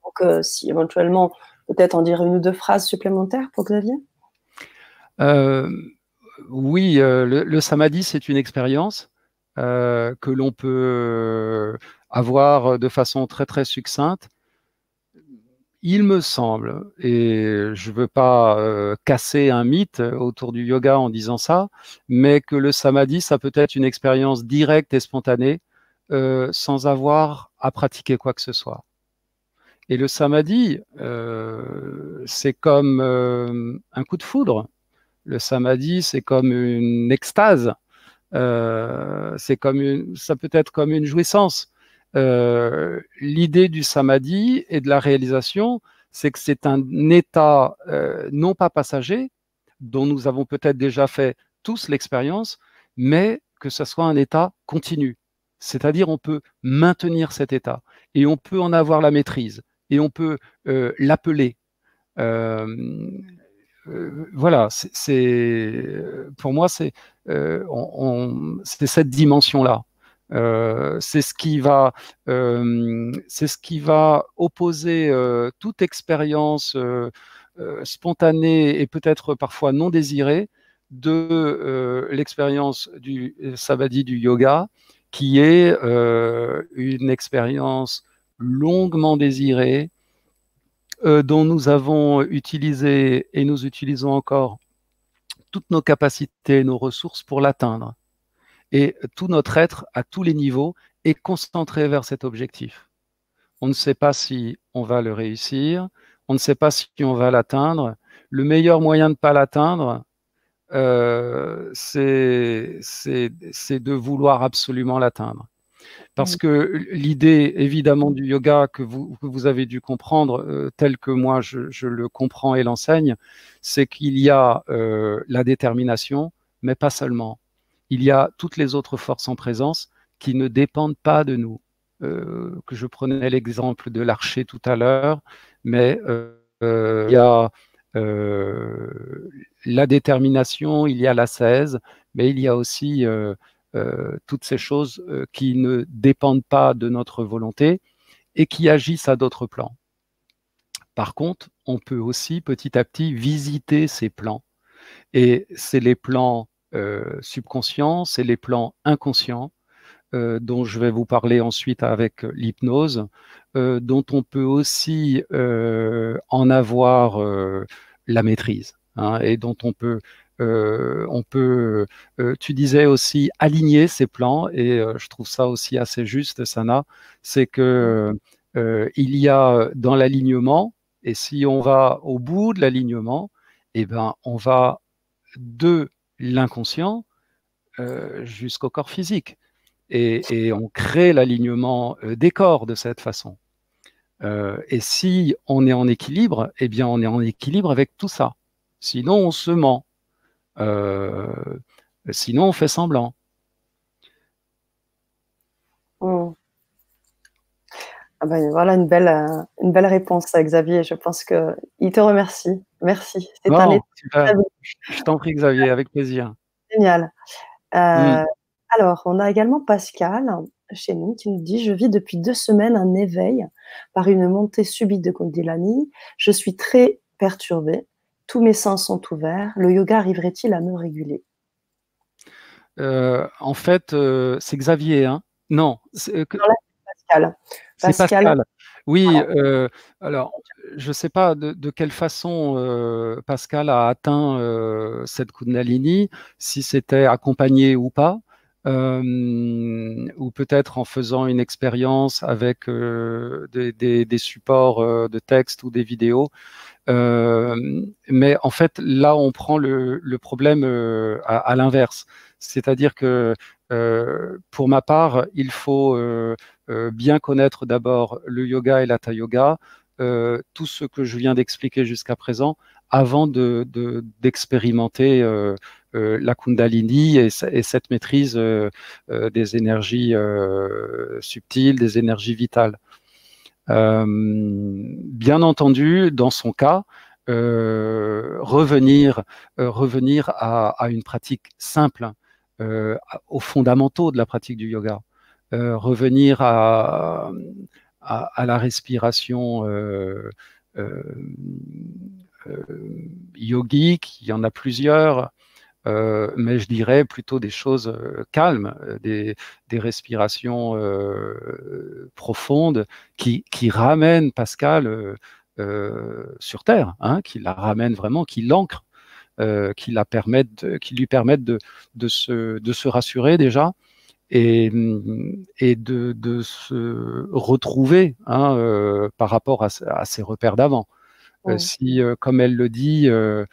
Donc, euh, si éventuellement, peut-être en dire une ou deux phrases supplémentaires pour Xavier euh, Oui, euh, le, samadhi, c'est une expérience que l'on peut avoir de façon très très succincte. Il me semble, et je ne veux pas casser un mythe autour du yoga en disant ça, mais que le samadhi, ça peut être une expérience directe et spontanée sans avoir à pratiquer quoi que ce soit. Et le samadhi, euh, c'est comme euh, un coup de foudre. Le samadhi, c'est comme une extase. Euh, c'est comme une, ça peut être comme une jouissance. L'idée du samadhi et de la réalisation, c'est que c'est un état non pas passager, dont nous avons peut-être déjà fait tous l'expérience, mais que ce soit un état continu. C'est-à-dire on peut maintenir cet état et on peut en avoir la maîtrise et on peut euh, l'appeler. Euh, euh, voilà, pour moi c'est cette dimension-là. c'est ce qui va, c'est ce qui va opposer toute expérience spontanée et peut-être parfois non désirée de l'expérience du samadhi du yoga, qui est une expérience longuement désiré, euh, dont nous avons utilisé et nous utilisons encore toutes nos capacités, nos ressources pour l'atteindre. Et tout notre être, à tous les niveaux, est concentré vers cet objectif. On ne sait pas si on va le réussir, on ne sait pas si on va l'atteindre. Le meilleur moyen de ne pas l'atteindre, euh, c'est de vouloir absolument l'atteindre. Parce que l'idée, évidemment, du yoga que vous, vous avez dû comprendre, euh, tel que moi je, le comprends et l'enseigne, c'est qu'il y a euh, la détermination, mais pas seulement. Il y a toutes les autres forces en présence qui ne dépendent pas de nous. Euh, que je prenais l'exemple de l'archer tout à l'heure, mais il y a la détermination, il y a la 16, mais il y a aussi euh, toutes ces choses euh, qui ne dépendent pas de notre volonté et qui agissent à d'autres plans. Par contre, on peut aussi petit à petit visiter ces plans. Et c'est les plans euh, subconscients, c'est les plans inconscients, dont je vais vous parler ensuite avec l'hypnose, dont on peut aussi en avoir la maîtrise. Hein, et dont on peut euh, on peut, euh, tu disais aussi aligner ces plans, et euh, je trouve ça aussi assez juste, Sana, c'est que il y a dans l'alignement, et si on va au bout de l'alignement, eh ben, on va de l'inconscient jusqu'au corps physique. Et, on crée l'alignement des corps de cette façon. et si on est en équilibre, eh bien, on est en équilibre avec tout ça. Sinon, on se ment. Euh, sinon, on fait semblant. Hmm. Ah ben, voilà une belle, euh, une belle réponse, à Xavier. Je pense qu'il te remercie. Merci. C'est un Je t'en prie, Xavier, avec plaisir. Génial. Euh, hmm. Alors, on a également Pascal chez nous qui nous dit Je vis depuis deux semaines un éveil par une montée subite de Kundalini. Je suis très perturbée tous mes sens sont ouverts, le yoga arriverait-il à me réguler? Euh, En fait, euh, c'est Xavier, hein Non, c'est Pascal. C'est Pascal. Oui, euh, alors je ne sais pas de, quelle façon Pascal a atteint cette Kundalini, si c'était accompagné ou pas. Ou peut-être en faisant une expérience avec des, supports de texte ou des vidéos. Mais en fait, là, on prend le, problème à, l'inverse. C'est-à-dire que pour ma part, il faut bien connaître d'abord le yoga et l'hatha yoga, tout ce que je viens d'expliquer jusqu'à présent, avant d'expérimenter de, la Kundalini et, et cette maîtrise des énergies subtiles, des énergies vitales. bien entendu, dans son cas, revenir, revenir à, à, une pratique simple, aux fondamentaux de la pratique du yoga. revenir à, à, la respiration euh, euh, euh, yogique, il y en a plusieurs, mais je dirais plutôt des choses calmes, des, respirations profondes qui, ramènent Pascal sur Terre, hein, qui la ramènent vraiment, qui l'ancrent, qui, la qui lui permettent de, se, rassurer déjà, et, et de, se retrouver hein, euh, par rapport à, à ses repères d'avant. Euh, si, euh, comme elle le dit, euh,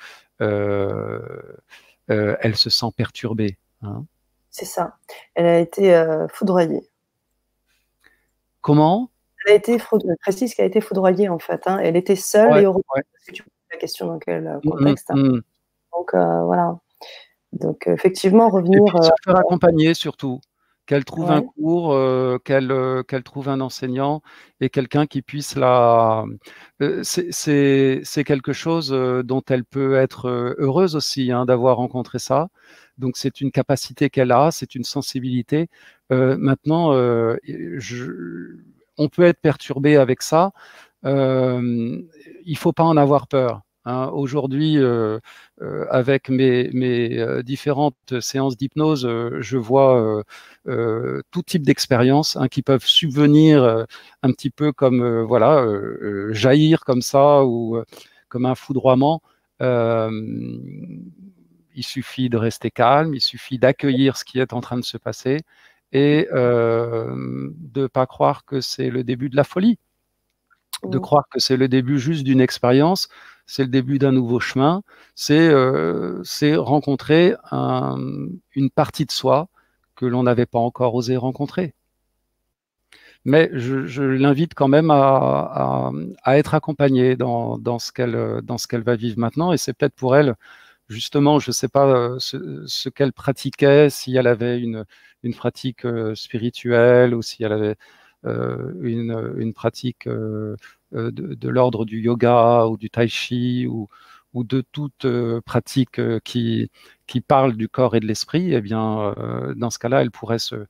elle se sent perturbée. Hein. C'est ça. Elle a été foudroyée. Comment? Elle a été précise qu'elle a été foudroyée en fait. Hein. Elle était seule et heureuse. Ouais. Tu la question dans quel mmh, contexte. Hein. Mmh. Donc voilà. Donc effectivement revenir. Et se faire accompagner surtout qu'elle trouve un cours, euh, euh, qu'elle trouve un enseignant et quelqu'un qui puisse la. Euh, c'est quelque chose dont elle peut être heureuse aussi hein, d'avoir rencontré ça. Donc c'est une capacité qu'elle a, c'est une sensibilité. maintenant, je, on peut être perturbé avec ça. il faut pas en avoir peur. Hein, aujourd'hui, euh, euh, avec mes, euh, différentes séances d'hypnose, je vois tout type d'expériences hein, qui peuvent subvenir un petit peu comme voilà jaillir comme ça ou comme un foudroiement. il suffit de rester calme, il suffit d'accueillir ce qui est en train de se passer et de ne pas croire que c'est le début de la folie, de mmh. croire que c'est le début juste d'une expérience c'est le début d'un nouveau chemin, c'est euh, rencontrer une partie de soi que l'on n'avait pas encore osé rencontrer. Mais je, l'invite quand même à, être accompagnée dans, ce qu'elle va vivre maintenant, et c'est peut-être pour elle justement, je ne sais pas euh, ce, qu'elle pratiquait, si elle avait une, pratique euh, spirituelle ou si elle avait une, pratique euh, de, l'ordre du yoga ou du tai chi ou, de toute euh, pratique euh, qui, qui parle du corps et de l'esprit, eh bien, dans ce cas-là, elle pourrait se,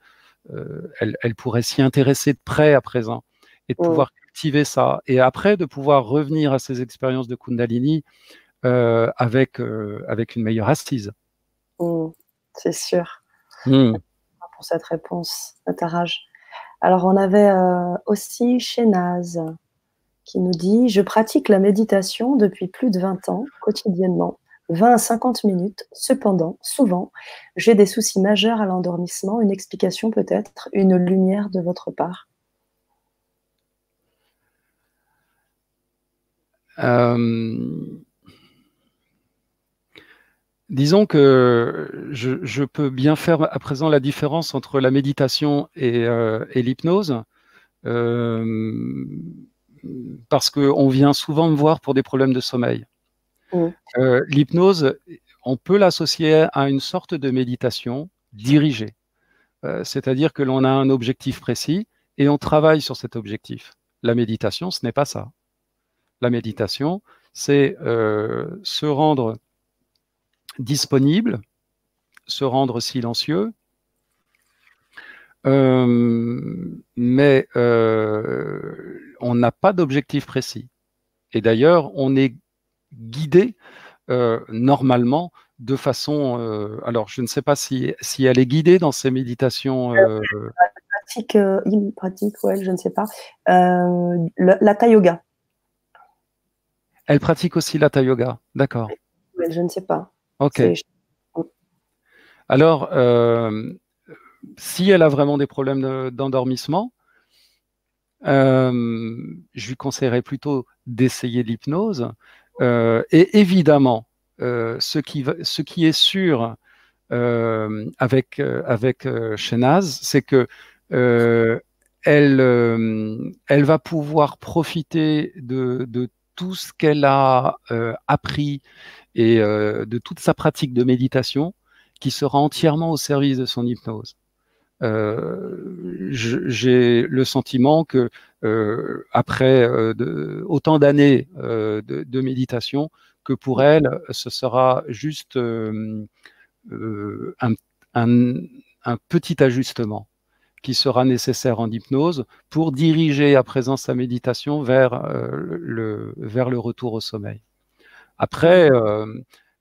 elle, pourrait s'y intéresser de près à présent et de pouvoir cultiver ça. Et après, de pouvoir revenir à ces expériences de Kundalini avec, avec une meilleure assise. Mmh, c'est sûr. Mmh. Pour cette réponse, Nataraj. Alors, on avait aussi chez Naz qui nous dit Je pratique la méditation depuis plus de 20 ans, quotidiennement, 20 à 50 minutes. Cependant, souvent, j'ai des soucis majeurs à l'endormissement. Une explication peut-être, une lumière de votre part euh, Disons que je, peux bien faire à présent la différence entre la méditation et, euh, l'hypnose. Euh, parce qu'on vient souvent me voir pour des problèmes de sommeil. Mm. Euh, l'hypnose, on peut l'associer à une sorte de méditation dirigée. C'est-à-dire que l'on a un objectif précis et on travaille sur cet objectif. La méditation, ce n'est pas ça. La méditation, c'est se rendre disponible, se rendre silencieux, mais on n'a pas d'objectif précis. Et d'ailleurs, on est guidé euh, normalement de façon. Euh, alors, je ne sais pas si, si, elle est guidée dans ses méditations. Euh, pratique, il pratique, ouais, je ne sais pas. L'Hatha Yoga. Elle pratique aussi l'Hatha Yoga, d'accord. je ne sais pas. Ok. Alors, si elle a vraiment des problèmes d'endormissement, euh, je lui conseillerais plutôt d'essayer l'hypnose. Euh, et évidemment, euh, ce, qui ce qui est sûr avec, avec Shenaz, c'est que elle, elle va pouvoir profiter de, tout ce qu'elle a appris et de toute sa pratique de méditation qui sera entièrement au service de son hypnose. J'ai le sentiment que après autant d'années de, méditation, que pour elle, ce sera juste un, petit ajustement qui sera nécessaire en hypnose pour diriger à présent sa méditation vers, euh, le, vers le retour au sommeil. Après, euh,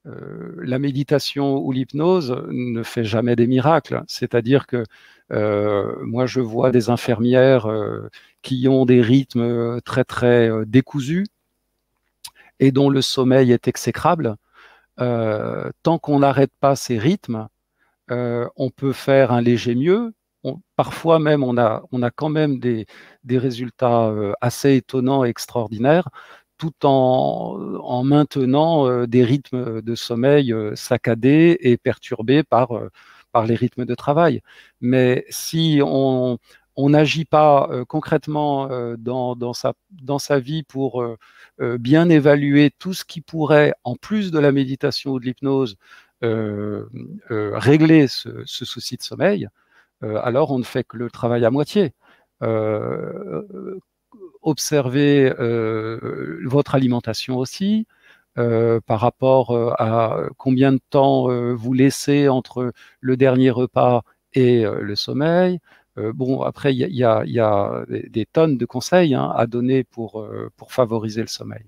euh, la méditation ou l'hypnose ne fait jamais des miracles. C'est-à-dire que moi, je vois des infirmières qui ont des rythmes très, très décousus et dont le sommeil est exécrable. tant qu'on n'arrête pas ces rythmes, on peut faire un léger mieux, parfois même, on a, on a quand même des, résultats euh, assez étonnants et extraordinaires, tout en, maintenant euh, des rythmes de sommeil euh, saccadés et perturbés par, par les rythmes de travail. Mais si on n'agit pas concrètement dans, sa, dans sa vie pour bien évaluer tout ce qui pourrait, en plus de la méditation ou de l'hypnose, régler ce, souci de sommeil, euh, alors on ne fait que le travail à moitié. Euh, observez euh, votre alimentation aussi, par rapport à combien de temps vous laissez entre le dernier repas et le sommeil. bon, après, il y, a, des, tonnes de conseils hein, à donner pour favoriser le sommeil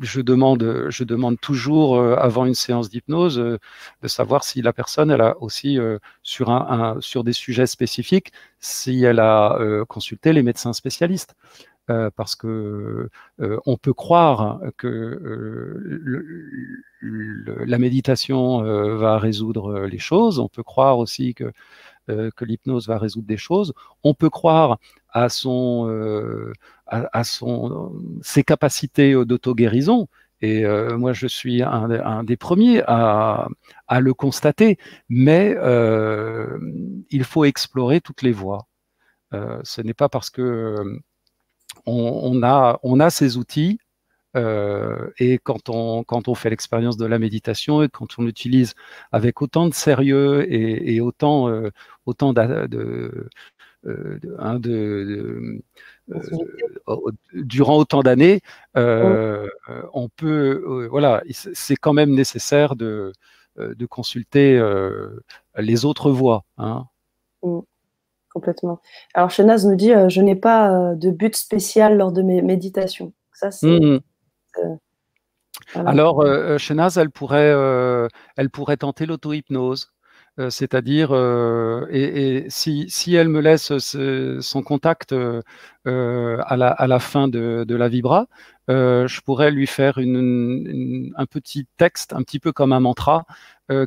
je demande, je demande toujours euh, avant une séance d'hypnose euh, de savoir si la personne, elle a aussi euh, sur, un, sur des sujets spécifiques, si elle a consulté les médecins spécialistes. parce que on peut croire que la méditation va résoudre les choses. On peut croire aussi que que l'hypnose va résoudre des choses. On peut croire à son, à, son, ses capacités d'auto-guérison. Et euh, moi, je suis un, des premiers à, à, le constater, mais euh, il faut explorer toutes les voies. Euh, ce n'est pas parce que on, a, on a ces outils et quand on, quand on fait l'expérience de la méditation et quand on l'utilise avec autant de sérieux et, et autant, autant de, hein, euh, durant autant d'années, euh, on peut, euh, voilà, c'est quand même nécessaire de, de consulter les autres voies. Hein. Mmh. Complètement. Alors, Chenaz nous dit Je n'ai pas de but spécial lors de mes méditations. Ça, c'est. Mmh. Alors, Chenaz, elle pourrait, elle pourrait tenter l'auto-hypnose. Euh, c'est-à-dire, euh, et, si, elle me laisse son contact euh, à, la, fin de, la vibra, je pourrais lui faire un petit texte, un petit peu comme un mantra,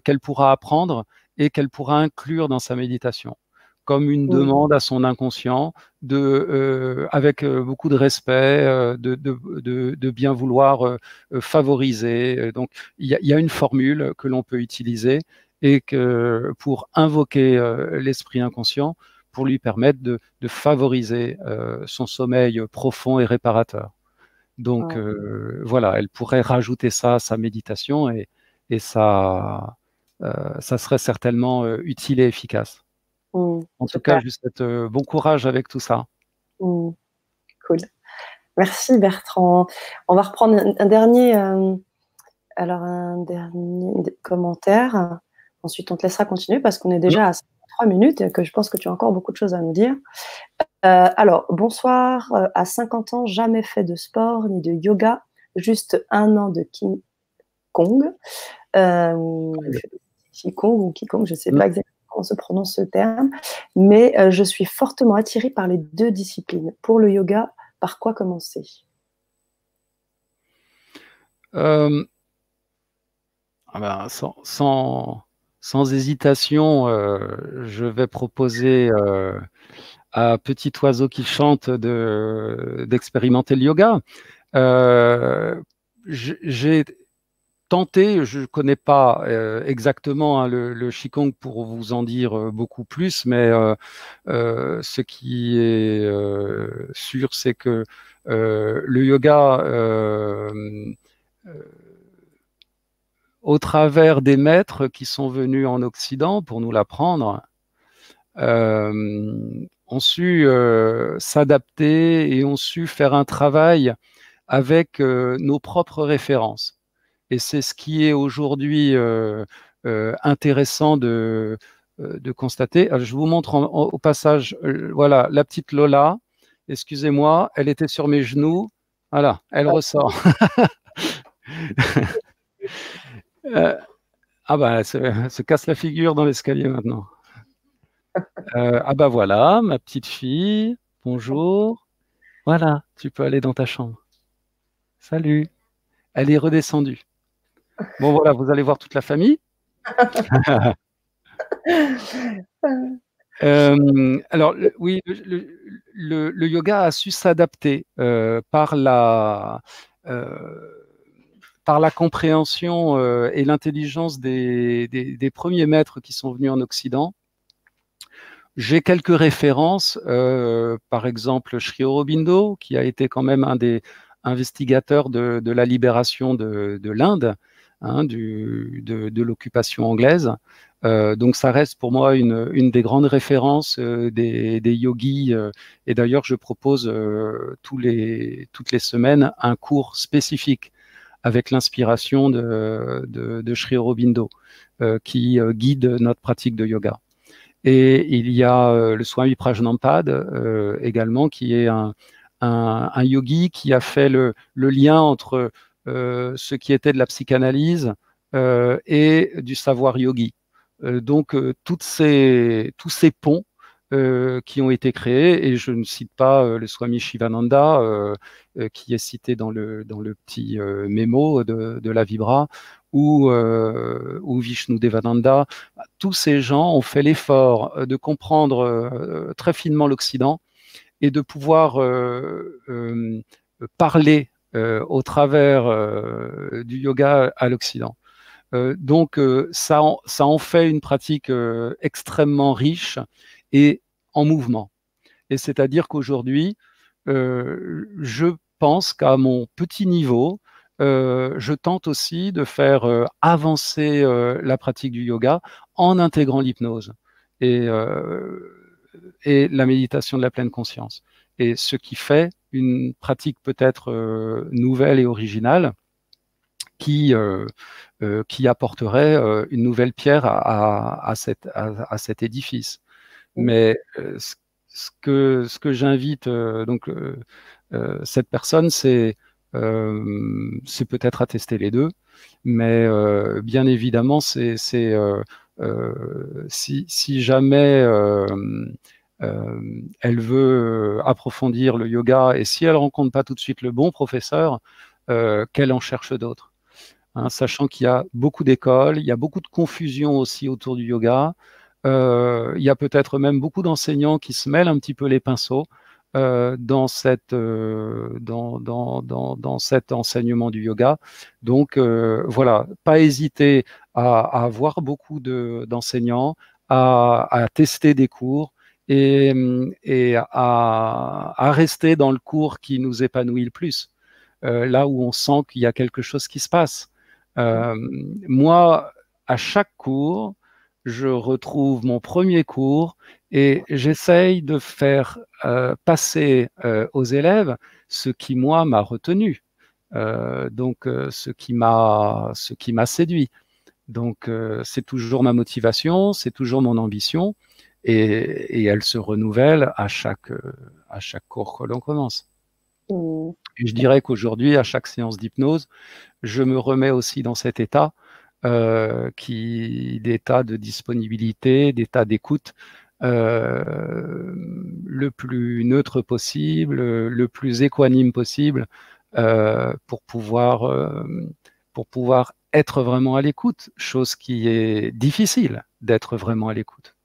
qu'elle pourra apprendre et qu'elle pourra inclure dans sa méditation comme une demande à son inconscient de, avec beaucoup de respect, de, bien vouloir favoriser. Donc, il y, a une formule que l'on peut utiliser et que pour invoquer euh, l'esprit inconscient, pour lui permettre de, favoriser euh, son sommeil profond et réparateur. Donc euh, voilà, elle pourrait rajouter ça à sa méditation et, ça, ça serait certainement utile et efficace. Mmh, en tout cas, je vous souhaite bon courage avec tout ça. Mmh, cool. Merci Bertrand. On va reprendre un, dernier, alors un dernier commentaire. Ensuite, on te laissera continuer parce qu'on est déjà à trois minutes et que je pense que tu as encore beaucoup de choses à nous dire. Euh, alors, bonsoir. Euh, à 50 ans, jamais fait de sport ni de yoga, juste un an de King Kong. Euh, ou Kong, je ne sais pas exactement comment se prononce ce terme, mais euh, je suis fortement attirée par les deux disciplines. Pour le yoga, par quoi commencer? Ah ben, sans, sans hésitation, euh, je vais proposer euh, à Petit Oiseau qui chante d'expérimenter le yoga. Euh, j'ai tenté, je ne connais pas exactement hein, le, le, pour vous en dire beaucoup plus, mais ce qui est sûr, c'est que le yoga, au travers des maîtres qui sont venus en Occident pour nous l'apprendre, ont su s'adapter et ont su faire un travail avec nos propres références. Et c'est ce qui est aujourd'hui euh, euh, intéressant de, euh, de constater. je vous montre au passage, voilà, la petite Lola. Excusez-moi, elle était sur mes genoux. Voilà, elle ressort. ah bah, elle se, casse la figure dans l'escalier maintenant. ah bah voilà, ma petite fille. Bonjour. Voilà, tu peux aller dans ta chambre. Salut. Elle est redescendue. Bon, voilà, vous allez voir toute la famille. Euh, alors, oui, le, yoga a su s'adapter euh, par, la, euh, par la compréhension et l'intelligence des, premiers maîtres qui sont venus en Occident. J'ai quelques références, par exemple Sri Aurobindo, qui a été quand même un des investigateurs de, la libération de, de l'Inde, Hein, de, l'occupation anglaise. Euh, donc ça reste pour moi une, des grandes références euh, des, yogis. Euh, et d'ailleurs, je propose toutes les semaines un cours spécifique avec l'inspiration de, Sri Aurobindo qui guide notre pratique de yoga. Et il y a le Swami Prajnampad également, qui est un, yogi qui a fait le, lien entre euh, ce qui était de la psychanalyse euh, et du savoir yogi. Euh, donc, tous ces ponts qui ont été créés, et je ne cite pas le Swami Shivananda, qui est cité dans le, dans le petit mémo de, de, la Vibra, ou, ou Vishnu Devananda. Tous ces gens ont fait l'effort de comprendre très finement l'Occident et de pouvoir parler euh, au travers euh, du yoga à l'Occident. Euh, donc ça ça en fait une pratique extrêmement riche et en mouvement. Et c'est-à-dire qu'aujourd'hui, je pense qu'à mon petit niveau, je tente aussi de faire avancer la pratique du yoga en intégrant l'hypnose et, la méditation de la pleine conscience. Et ce qui fait une pratique peut-être euh, nouvelle et originale qui, euh, euh, qui apporterait une nouvelle pierre à, à, à, cet édifice. Mais ce, que, ce que j'invite donc cette personne, c'est c'est peut-être à tester les deux, mais bien évidemment, c'est si, jamais euh, elle veut euh, approfondir le yoga et si elle rencontre pas tout de suite le bon professeur, euh, qu'elle en cherche d'autres. Hein, sachant qu'il y a beaucoup d'écoles, il y a beaucoup de confusion aussi autour du yoga. Il y a peut-être même beaucoup d'enseignants qui se mêlent un petit peu les pinceaux dans, cette, dans, dans, dans, dans, cet enseignement du yoga. Donc voilà, pas hésiter à, avoir beaucoup d'enseignants, à, tester des cours, et, et à, rester dans le cours qui nous épanouit le plus, euh, là où on sent qu'il y a quelque chose qui se passe. Euh, moi, à chaque cours, je retrouve mon premier cours et j'essaye de faire euh, passer euh, aux élèves ce qui moi m'a retenu, euh, donc ce qui m'a ce qui m'a séduit. Donc c'est toujours ma motivation, c'est toujours mon ambition et, elle se renouvelle à chaque, à chaque cours que l'on commence. Mmh. Et je dirais qu'aujourd'hui, à chaque séance d'hypnose, je me remets aussi dans cet état euh, qui d'état de disponibilité, d'état d'écoute euh, le plus neutre possible, le plus équanime possible euh, pour pouvoir pour pouvoir être vraiment à l'écoute, chose qui est difficile d'être vraiment à l'écoute.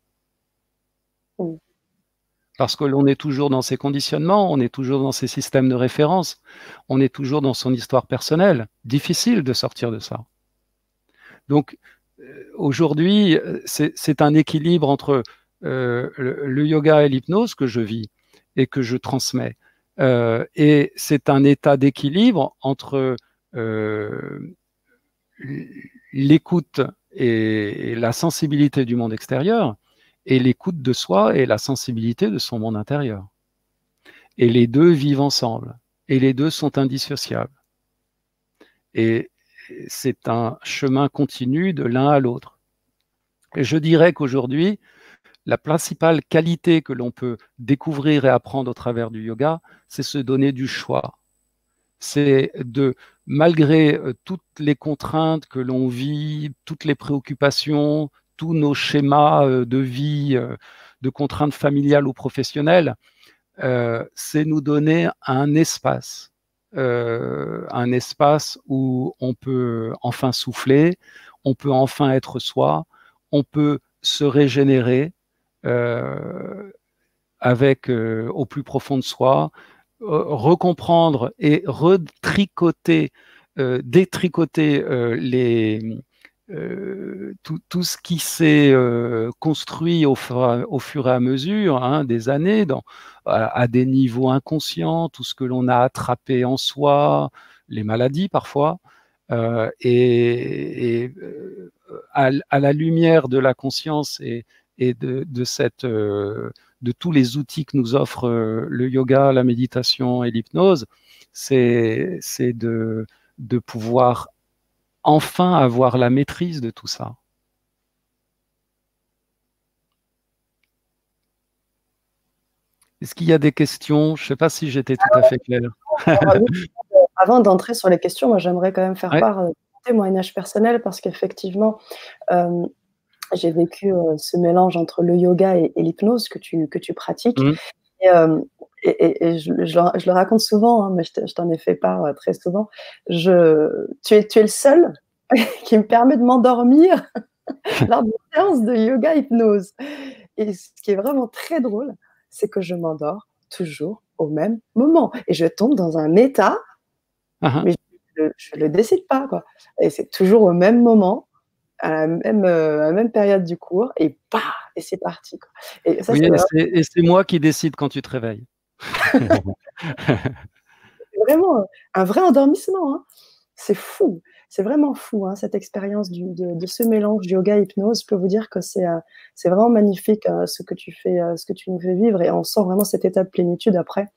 Parce que l'on est toujours dans ses conditionnements, on est toujours dans ses systèmes de référence, on est toujours dans son histoire personnelle. Difficile de sortir de ça. Donc aujourd'hui, c'est un équilibre entre le, yoga et l'hypnose que je vis et que je transmets. et c'est un état d'équilibre entre l'écoute et, la sensibilité du monde extérieur et l'écoute de soi et la sensibilité de son monde intérieur. Et les deux vivent ensemble et les deux sont indissociables. Et c'est un chemin continu de l'un à l'autre. Je dirais qu'aujourd'hui, la principale qualité que l'on peut découvrir et apprendre au travers du yoga, c'est se donner du choix. C'est de malgré euh, toutes les contraintes que l'on vit, toutes les préoccupations, tous nos schémas euh, de vie, euh, de contraintes familiales ou professionnelles, c'est nous donner un espace, un espace où on peut enfin souffler, on peut enfin être soi, on peut se régénérer avec au plus profond de soi, euh, recomprendre et retricoter, euh, détricoter euh, les, tout, ce qui s'est construit au fur, au fur, et à mesure hein, des années, à, des niveaux inconscients, tout ce que l'on a attrapé en soi, les maladies parfois, et, à, la lumière de la conscience et, de, de, cette de tous les outils que nous offre euh, le yoga, la méditation et l'hypnose, c'est de, de pouvoir enfin avoir la maîtrise de tout ça. Est-ce qu'il y a des questions? Je ne sais pas si j'étais tout à fait clair. Avant d'entrer sur les questions, j'aimerais quand même faire part de témoignage personnel parce qu'effectivement, euh, j'ai vécu euh, ce mélange entre le yoga et, l'hypnose que tu, que tu pratiques. Mmh. Euh, et, et, je, je, le, raconte souvent, hein, mais je t'en ai fait part euh, très souvent. Je, tu, es, tu es le seul qui me permet de m'endormir lors d'une séance de yoga hypnose. Et ce qui est vraiment très drôle, c'est que je m'endors toujours au même moment. Et je tombe dans un état, uh-huh. mais je ne le décide pas. Quoi. Et c'est toujours au même moment à la même, euh, même période du cours et bah, et c'est parti. Et, c'est moi qui décide quand tu te réveilles. Vraiment un vrai endormissement. Hein. C'est fou. C'est vraiment fou, hein, cette expérience de, ce mélange yoga-hypnose. Je peux vous dire que c'est euh, vraiment magnifique euh, ce, que tu fais, ce que tu nous fais vivre et on sent vraiment cette état de plénitude après.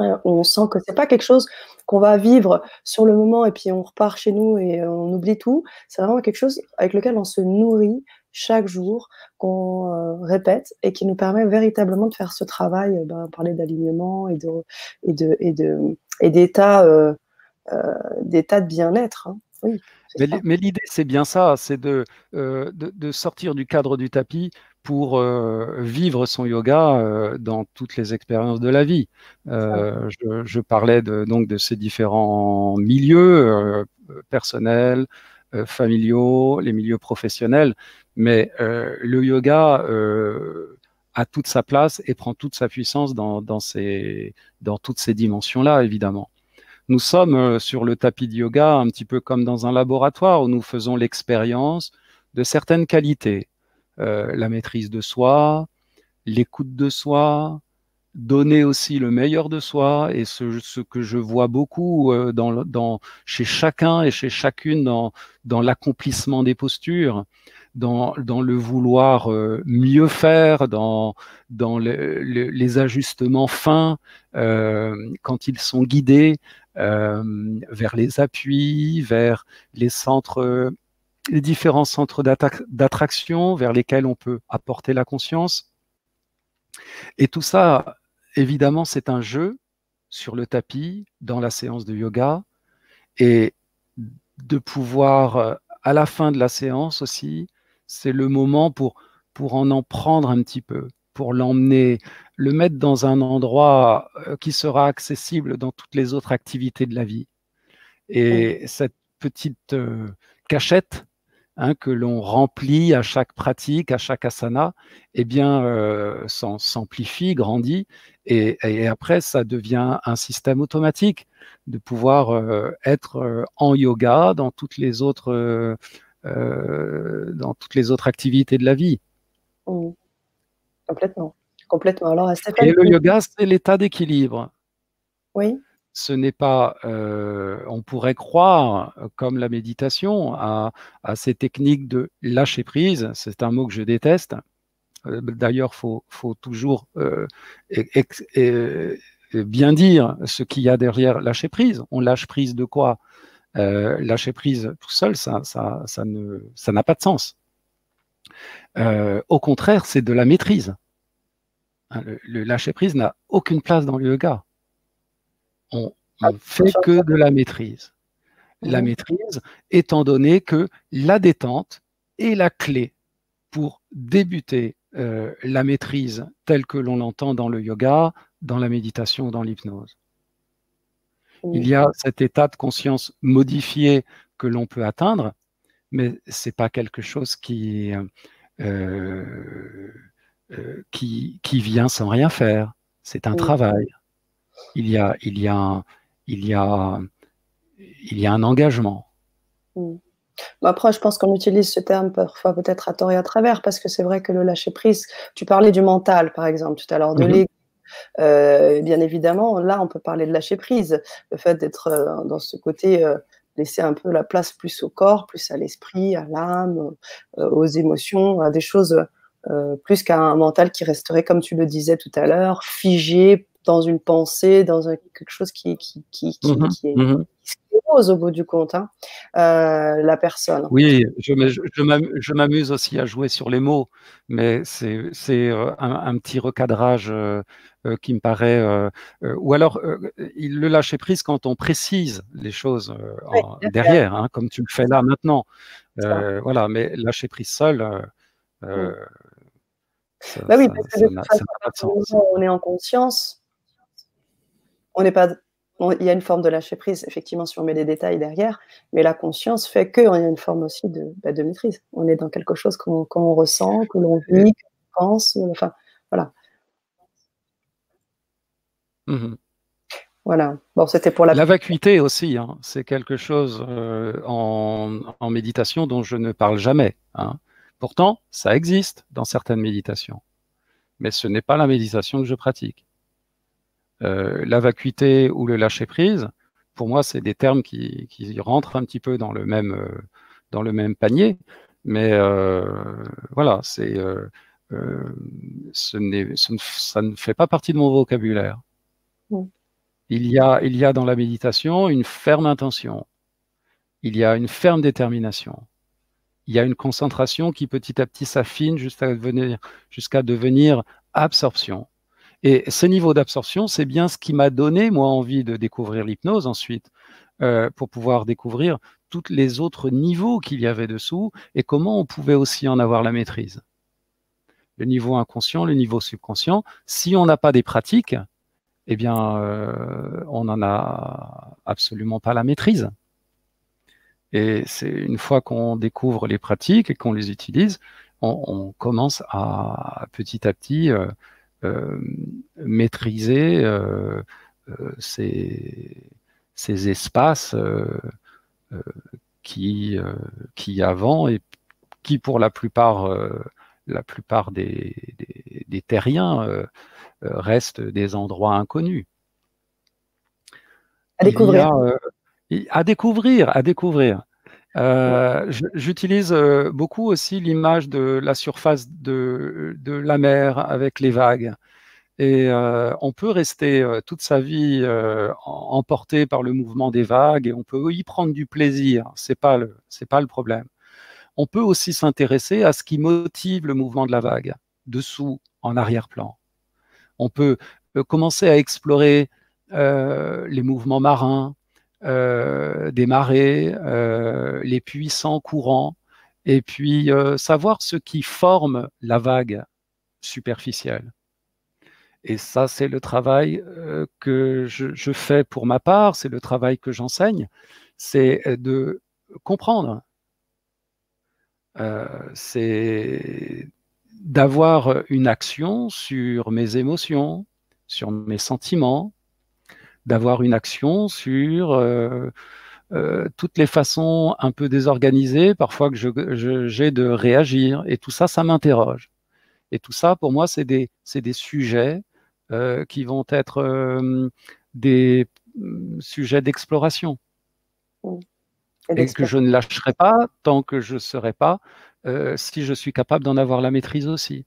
Euh, on sent que c'est pas quelque chose qu'on va vivre sur le moment et puis on repart chez nous et on oublie tout. C'est vraiment quelque chose avec lequel on se nourrit chaque jour, qu'on euh, répète et qui nous permet véritablement de faire ce travail, euh, ben, parler d'alignement et de et de et de et d'état d'état de bien-être. Hein. Oui, mais l'idée, c'est bien ça, c'est de, de, sortir du cadre du tapis pour euh, vivre son yoga euh, dans toutes les expériences de la vie. Euh, je, parlais de, donc de ces différents milieux personnels, familiaux, les milieux professionnels, mais le yoga a toute sa place et prend toute sa puissance dans, dans, ces, dans toutes ces dimensions-là, évidemment. Nous sommes sur le tapis de yoga un petit peu comme dans un laboratoire où nous faisons l'expérience de certaines qualités, euh, la maîtrise de soi, l'écoute de soi, donner aussi le meilleur de soi et ce, que je vois beaucoup euh, dans, chez chacun et chez chacune dans, dans l'accomplissement des postures, dans, le vouloir euh, mieux faire, dans, dans les ajustements fins quand ils sont guidés vers les appuis, vers les centres les différents centres d'attraction vers lesquels on peut apporter la conscience. Et tout ça, évidemment, c'est un jeu sur le tapis, dans la séance de yoga, et de pouvoir, à la fin de la séance aussi, c'est le moment pour, pour en en prendre un petit peu, pour l'emmener, le mettre dans un endroit euh, qui sera accessible dans toutes les autres activités de la vie. Et cette petite euh, cachette, Hein, que l'on remplit à chaque pratique, à chaque asana, eh bien, euh, s'amplifie, grandit, et, après, ça devient un système automatique de pouvoir euh, être en yoga, dans toutes les autres dans toutes les autres activités de la vie. Mmh. Complètement. Complètement. Alors, Et le yoga, c'est l'état d'équilibre. Oui. Ce n'est pas, on pourrait croire, comme la méditation, à, à, ces techniques de lâcher prise. C'est un mot que je déteste. D'ailleurs, il faut, faut, toujours bien dire ce qu'il y a derrière lâcher prise. On lâche prise de quoi? Euh, Lâcher prise tout seul, ça, ça, ça ne, ça n'a pas de sens. Euh, au contraire, c'est de la maîtrise. Hein, le, lâcher prise n'a aucune place dans le yoga. On, ne fait que de la maîtrise. La maîtrise, étant donné que la détente est la clé pour débuter euh, la maîtrise telle que l'on l'entend dans le yoga, dans la méditation, dans l'hypnose. Il y a cet état de conscience modifié que l'on peut atteindre, mais ce n'est pas quelque chose qui, euh, euh, qui, qui, vient sans rien faire. C'est un travail. Il y, a, il, y a, il, y a, il y a un engagement. après, je pense qu'on utilise ce terme parfois peut-être à tort et à travers, parce que c'est vrai que le lâcher prise, tu parlais du mental, par exemple, tout à l'heure, de mmh euh, bien évidemment, là, on peut parler de lâcher prise, le fait d'être euh, dans ce côté, euh, laisser un peu la place plus au corps, plus à l'esprit, à l'âme, aux émotions, à des choses plus qu'à un mental qui resterait, comme tu le disais tout à l'heure, figé dans une pensée, dans quelque chose qui, qui, qui, qui, mmh est, mmh au bout du compte, hein, la personne. Oui, je, m'amuse aussi à jouer sur les mots, mais c'est un, un, petit recadrage euh, qui me paraît. Euh, euh, ou alors, il le lâcher prise quand on précise les choses derrière, hein, comme tu le fais là maintenant. voilà, mais lâcher prise seul. Mmh. bah oui, parce que de toute on est en conscience, on n'est pas. Il y a une forme de lâcher prise, effectivement, si on met des détails derrière, mais la conscience fait qu'il y a une forme aussi de, bah, de maîtrise. On est dans quelque chose qu'on ressent, que l'on vit, qu'on pense, enfin, voilà. Mmh voilà. Bon, c'était pour la. La vacuité aussi, hein. c'est quelque chose euh, en, méditation dont je ne parle jamais. Hein. Pourtant, ça existe dans certaines méditations, mais ce n'est pas la méditation que je pratique. Euh, la vacuité ou le lâcher prise, pour moi, c'est des termes qui, rentrent un petit peu dans le même, euh, dans le même panier, mais voilà, c'est, ce ça ne fait pas partie de mon vocabulaire. Il y, a, il y a dans la méditation une ferme intention. Il y a une ferme détermination. Il y a une concentration qui petit à petit s'affine jusqu'à devenir, jusqu'à devenir absorption. Et ce niveau d'absorption, c'est bien ce qui m'a donné, moi, envie de découvrir l'hypnose ensuite, euh, pour pouvoir découvrir tous les autres niveaux qu'il y avait dessous et comment on pouvait aussi en avoir la maîtrise. Le niveau inconscient, le niveau subconscient. Si on n'a pas des pratiques, eh bien, euh, on n'en a absolument pas la maîtrise. Et c'est une fois qu'on découvre les pratiques et qu'on les utilise, on, commence à petit à petit euh, maîtriser ces, espaces qui, qui avant et qui pour la plupart, la plupart des, des terriens euh, restent des endroits inconnus. À découvrir. Euh, à découvrir, à découvrir. Euh, j'utilise beaucoup aussi l'image de la surface de, de, la mer avec les vagues. Et on peut rester toute sa vie emporté par le mouvement des vagues et on peut y prendre du plaisir. C'est pas le, pas le problème. On peut aussi s'intéresser à ce qui motive le mouvement de la vague, dessous, en arrière-plan on peut euh, commencer à explorer euh, les mouvements marins, euh, des marées, les puissants courants, et puis savoir ce qui forme la vague superficielle. Et ça, c'est le travail que je, fais pour ma part, c'est le travail que j'enseigne, c'est de comprendre. c'est d'avoir euh, une action sur mes émotions, sur mes sentiments, d'avoir une action sur euh, toutes les façons un peu désorganisées, parfois que j'ai de réagir. Et tout ça, ça m'interroge. Et tout ça, pour moi, c'est des, des, sujets qui vont être des mm, sujets d'exploration. Et, que je ne lâcherai pas tant que je ne serai pas, si je suis capable d'en avoir la maîtrise aussi.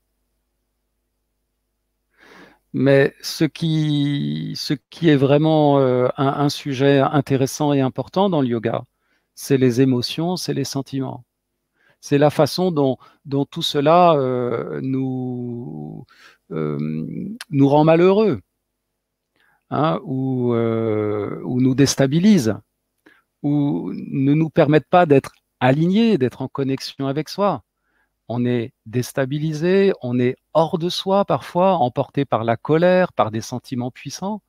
Mais ce qui, ce qui est vraiment euh, un, sujet intéressant et important dans le yoga, c'est les émotions, c'est les sentiments. C'est la façon dont, dont tout cela euh, nous, euh, nous rend malheureux, hein, ou, ou nous déstabilise, ou ne nous permettent pas d'être alignés, d'être en connexion avec soi on est déstabilisé, on est hors de soi parfois, emporté par la colère, par des sentiments puissants.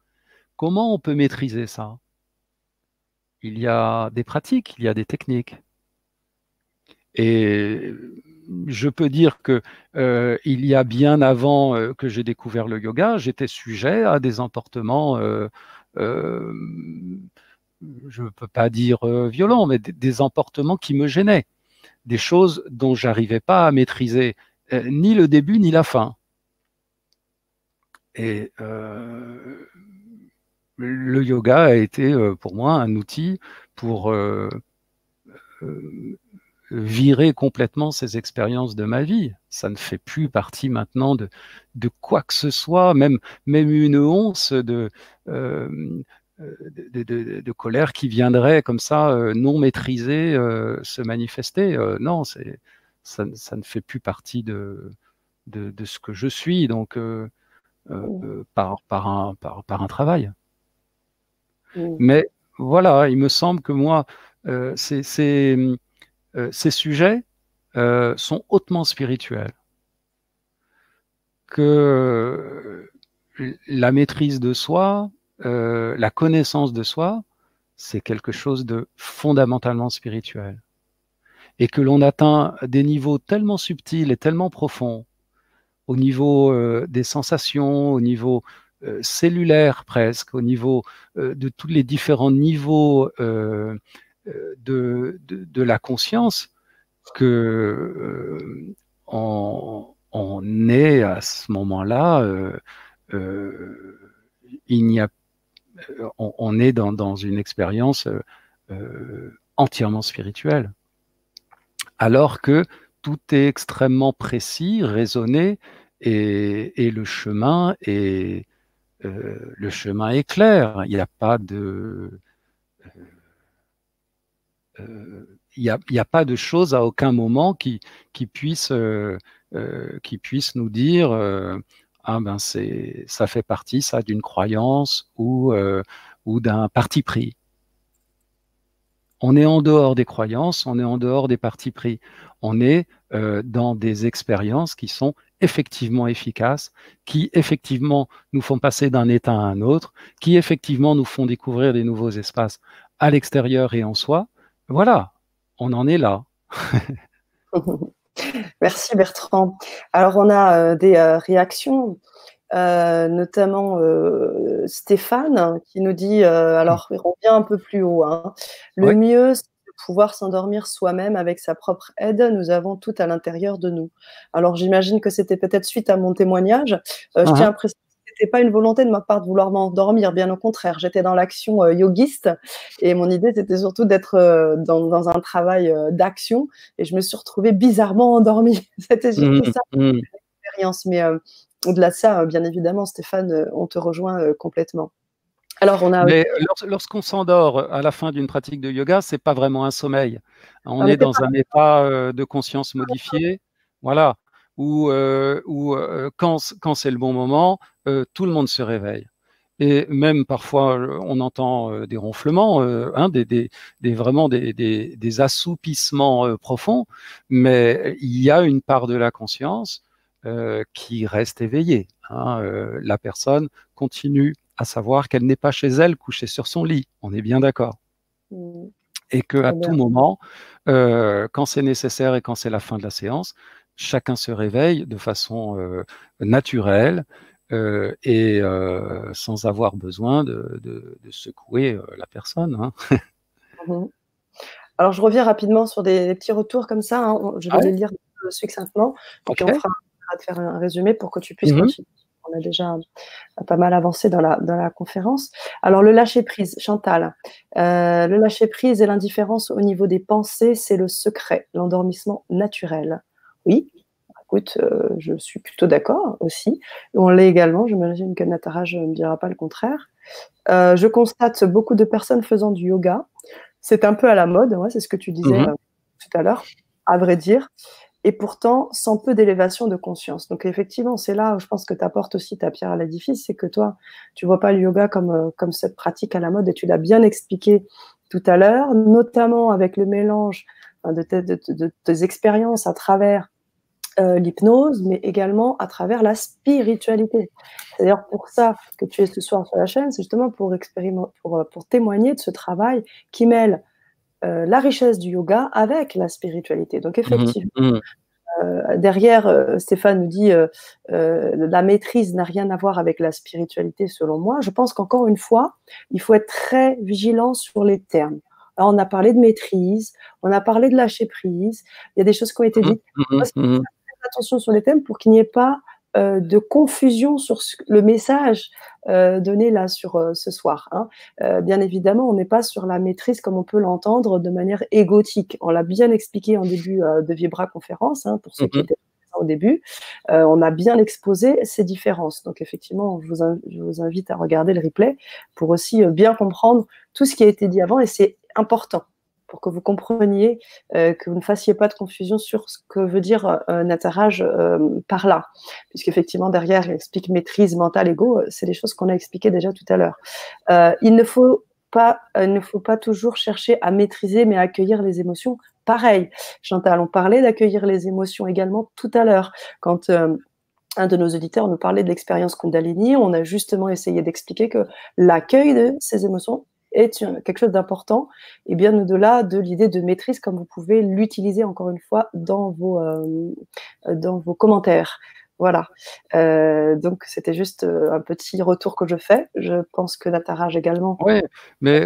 Comment on peut maîtriser ça? Il y a des pratiques, il y a des techniques. Et je peux dire que euh, y a bien avant euh, que j'ai découvert le yoga, j'étais sujet à des emportements, euh, je ne peux pas dire violents, mais des emportements qui me gênaient des choses dont j'arrivais pas à maîtriser euh, ni le début ni la fin. Et euh, le yoga a été euh, pour moi un outil pour virer complètement ces expériences de ma vie. Ça ne fait plus partie maintenant de, de quoi que ce soit, même, même une once de, de, colère qui viendrait comme ça, euh, non maîtrisée, euh, se manifester. Euh, non, c'est, ça, ne fait plus partie de, de, ce que je suis, donc par, par, un, par, un travail. Mais voilà, il me semble que moi, ces, ces, ces, sujets sont hautement spirituels. Que la maîtrise de soi, euh, la connaissance de soi, c'est quelque chose de fondamentalement spirituel. Et que l'on atteint des niveaux tellement subtils et tellement profonds, au niveau euh, des sensations, au niveau euh, cellulaire presque, au niveau de tous les différents niveaux de, la conscience, que on, on, est à ce moment-là, il n'y a euh, on, est dans, une expérience euh, euh, entièrement spirituelle. Alors que tout est extrêmement précis, raisonné, et, le chemin est le chemin est clair. Il n'y a pas de choses à aucun moment qui, qui puisse nous dire ah ben c'est, ça fait partie ça d'une croyance ou, euh, ou d'un parti pris. On est en dehors des croyances, on est en dehors des partis pris. On est euh, dans des expériences qui sont effectivement efficaces, qui effectivement nous font passer d'un état à un autre, qui effectivement nous font découvrir des nouveaux espaces à l'extérieur et en soi. Voilà, on en est là. Merci Bertrand. Alors on a euh, des euh, réactions, euh, notamment Stéphane qui nous dit, alors il revient un peu plus haut, hein. le mieux c'est de pouvoir s'endormir soi-même avec sa propre aide, nous avons tout à l'intérieur de nous. Alors j'imagine que c'était peut-être suite à mon témoignage. Je ah tiens à préciser c'était pas une volonté de ma part de vouloir m'endormir, bien au contraire. J'étais dans l'action euh, yogiste et mon idée c'était surtout d'être euh, dans, un travail euh, d'action et je me suis retrouvée bizarrement endormie. c'était surtout mmh, ça mmh. l'expérience. Mais au-delà de ça, bien évidemment, Stéphane, on te rejoint complètement. Alors, on a. Mais lorsqu'on s'endort à la fin d'une pratique de yoga, c'est pas vraiment un sommeil. On ah, est dans un état de conscience modifié. Voilà où, euh, euh, quand, quand c'est le bon moment, euh, tout le monde se réveille. Et même parfois, on entend des ronflements, hein, des, des, des, vraiment des, des assoupissements profonds, mais il y a une part de la conscience qui reste éveillée. Hein, la personne continue à savoir qu'elle n'est pas chez elle, couchée sur son lit. On est bien d'accord. Mmh. Et qu'à tout moment, quand c'est nécessaire et quand c'est la fin de la séance, chacun se réveille de façon euh, naturelle euh, et euh, sans avoir besoin de, secouer la personne. Hein. Mmh Alors, je reviens rapidement sur des, petits retours comme ça. Hein. Je vais les lire succinctement. puis on fera de faire un résumé pour que tu puisses mmh continuer. On a déjà pas mal avancé dans la, dans la conférence. Alors, le lâcher-prise, Chantal. Le lâcher-prise et l'indifférence au niveau des pensées, c'est le secret, l'endormissement naturel. Oui, écoute, euh, je suis plutôt d'accord aussi. On l'est également, j'imagine que Natara ne me dira pas le contraire. Euh, je constate beaucoup de personnes faisant du yoga. C'est un peu à la mode, c'est ce que tu disais mmh tout à l'heure, à vrai dire et pourtant sans peu d'élévation de conscience. Donc effectivement, c'est là où je pense que tu apportes aussi ta pierre à l'édifice, c'est que toi, tu vois pas le yoga comme, euh, comme cette pratique à la mode et tu l'as bien expliqué tout à l'heure, notamment avec le mélange de tes, de, tes expériences à travers euh, l'hypnose, mais également à travers la spiritualité. C'est d'ailleurs pour ça que tu es ce soir sur la chaîne, c'est justement pour, pour, euh, pour témoigner de ce travail qui mêle euh, la richesse du yoga avec la spiritualité. Donc mmh effectivement, mmh. Euh, derrière, euh, Stéphane nous dit la maîtrise n'a rien à voir avec la spiritualité, selon moi. Je pense qu'encore une fois, il faut être très vigilant sur les termes. on a parlé de maîtrise, on a parlé de lâcher prise. Il y a des choses qui ont été mmh dites. Mmh attention sur les thèmes pour qu'il n'y ait pas euh, de confusion sur le message euh, donné là sur euh, ce soir. Hein. bien évidemment, on n'est pas sur la maîtrise comme on peut l'entendre de manière égotique. On l'a bien expliqué en début de Vibra conférence hein, pour ceux qui mm-hmm. étaient au début. on a bien exposé ces différences. Donc effectivement, je vous, je vous invite à regarder le replay pour aussi bien comprendre tout ce qui a été dit avant et c'est important pour que vous compreniez, euh, que vous ne fassiez pas de confusion sur ce que veut dire euh, Nataraj euh, par là. Puisqu'effectivement, derrière, il explique maîtrise mentale, ego, c'est des choses qu'on a expliquées déjà tout à l'heure. il ne faut pas, il ne faut pas toujours chercher à maîtriser, mais à accueillir les émotions. Pareil, Chantal, on parlait d'accueillir les émotions également tout à l'heure. Quand un de nos auditeurs nous parlait de l'expérience Kundalini, on a justement essayé d'expliquer que l'accueil de ces émotions est quelque chose d'important et bien au-delà de l'idée de maîtrise comme vous pouvez l'utiliser encore une fois dans vos, euh, dans vos commentaires. Voilà. Euh, donc c'était juste euh, un petit retour que je fais. Je pense que Nataraj également. Oui, mais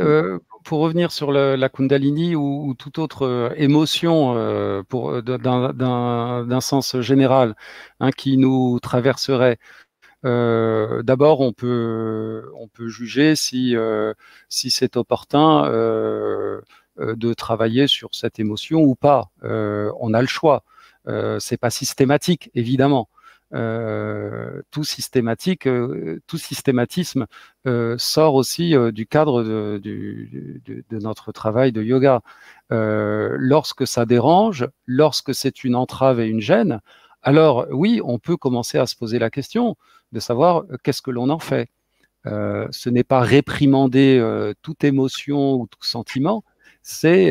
pour revenir sur la Kundalini ou, toute autre émotion d'un sens général hein, qui nous traverserait, euh, d'abord, on peut, juger si, euh, c'est opportun euh, de travailler sur cette émotion ou pas. on a le choix. c'est pas systématique, évidemment. tout systématisme sort aussi du cadre de, notre travail de yoga. lorsque ça dérange, lorsque c'est une entrave et une gêne, alors oui, on peut commencer à se poser la question de savoir euh, qu'est-ce que l'on en fait. Euh, ce n'est pas réprimander euh, toute émotion ou tout sentiment, c'est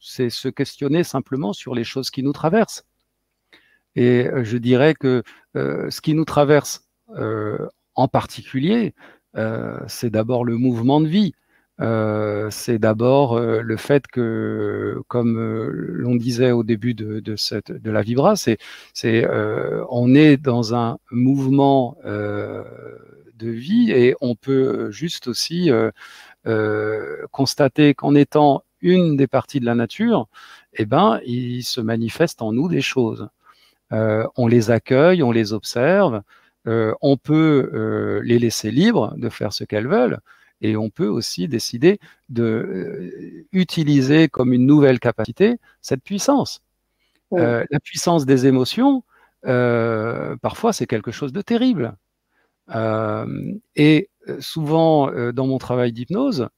se questionner simplement sur les choses qui nous traversent. Et je dirais que ce qui nous traverse en particulier, c'est d'abord le mouvement de vie. Euh, c'est d'abord euh, le fait que, comme euh, l'on disait au début de, cette, de la Vibra, c'est, c'est on est dans un mouvement de vie et on peut juste aussi constater qu'en étant une des parties de la nature, eh ben, il se manifeste en nous des choses. on les accueille, on les observe, on peut les laisser libres de faire ce qu'elles veulent, et on peut aussi décider de euh, utiliser comme une nouvelle capacité cette puissance. Euh, la puissance des émotions, euh, parfois, c'est quelque chose de terrible. et souvent, dans mon travail d'hypnose,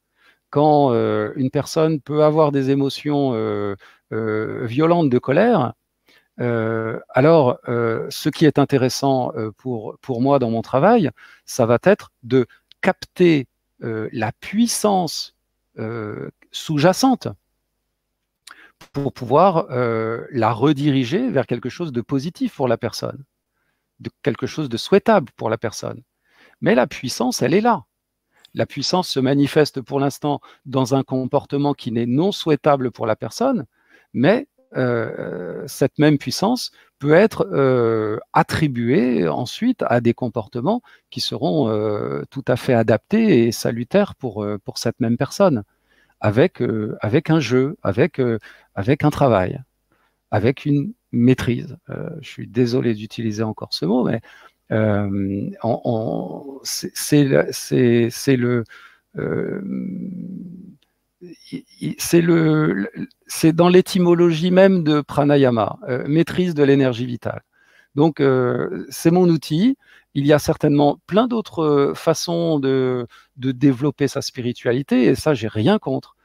quand une personne peut avoir des émotions violentes de colère, alors, ce qui est intéressant pour, pour moi dans mon travail, ça va être de capter la puissance euh, sous-jacente pour pouvoir euh, la rediriger vers quelque chose de positif pour la personne, quelque chose de souhaitable pour la personne. Mais la puissance, elle est là. La puissance se manifeste pour l'instant dans un comportement qui n'est non souhaitable pour la personne, mais euh, cette même puissance peut être euh, attribuée ensuite à des comportements qui seront euh, tout à fait adaptés et salutaires pour, pour cette même personne. avec, avec un jeu, avec, avec un travail, avec une maîtrise. je suis désolé d'utiliser encore ce mot, mais c'est le c'est dans l'étymologie même de pranayama, euh, maîtrise de l'énergie vitale. Donc euh, c'est mon outil. Il y a certainement plein d'autres euh, façons de, développer sa spiritualité et ça j'ai rien contre.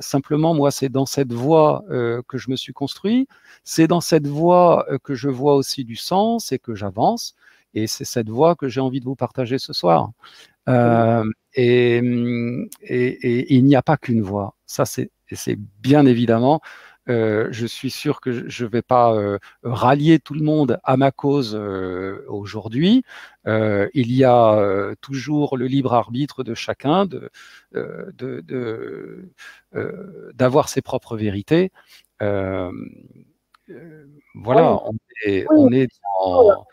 simplement, moi, c'est dans cette voie que je me suis construit. C'est dans cette voie que je vois aussi du sens et que j'avance. Et c'est cette voie que j'ai envie de vous partager ce soir. Euh, et, et, il n'y a pas qu'une voix. Ça, c'est bien évidemment. Euh, je suis sûr que je ne vais pas euh, rallier tout le monde à ma cause aujourd'hui. Il y a toujours le libre arbitre de chacun de d'avoir ses propres vérités. voilà, on est, on est dans,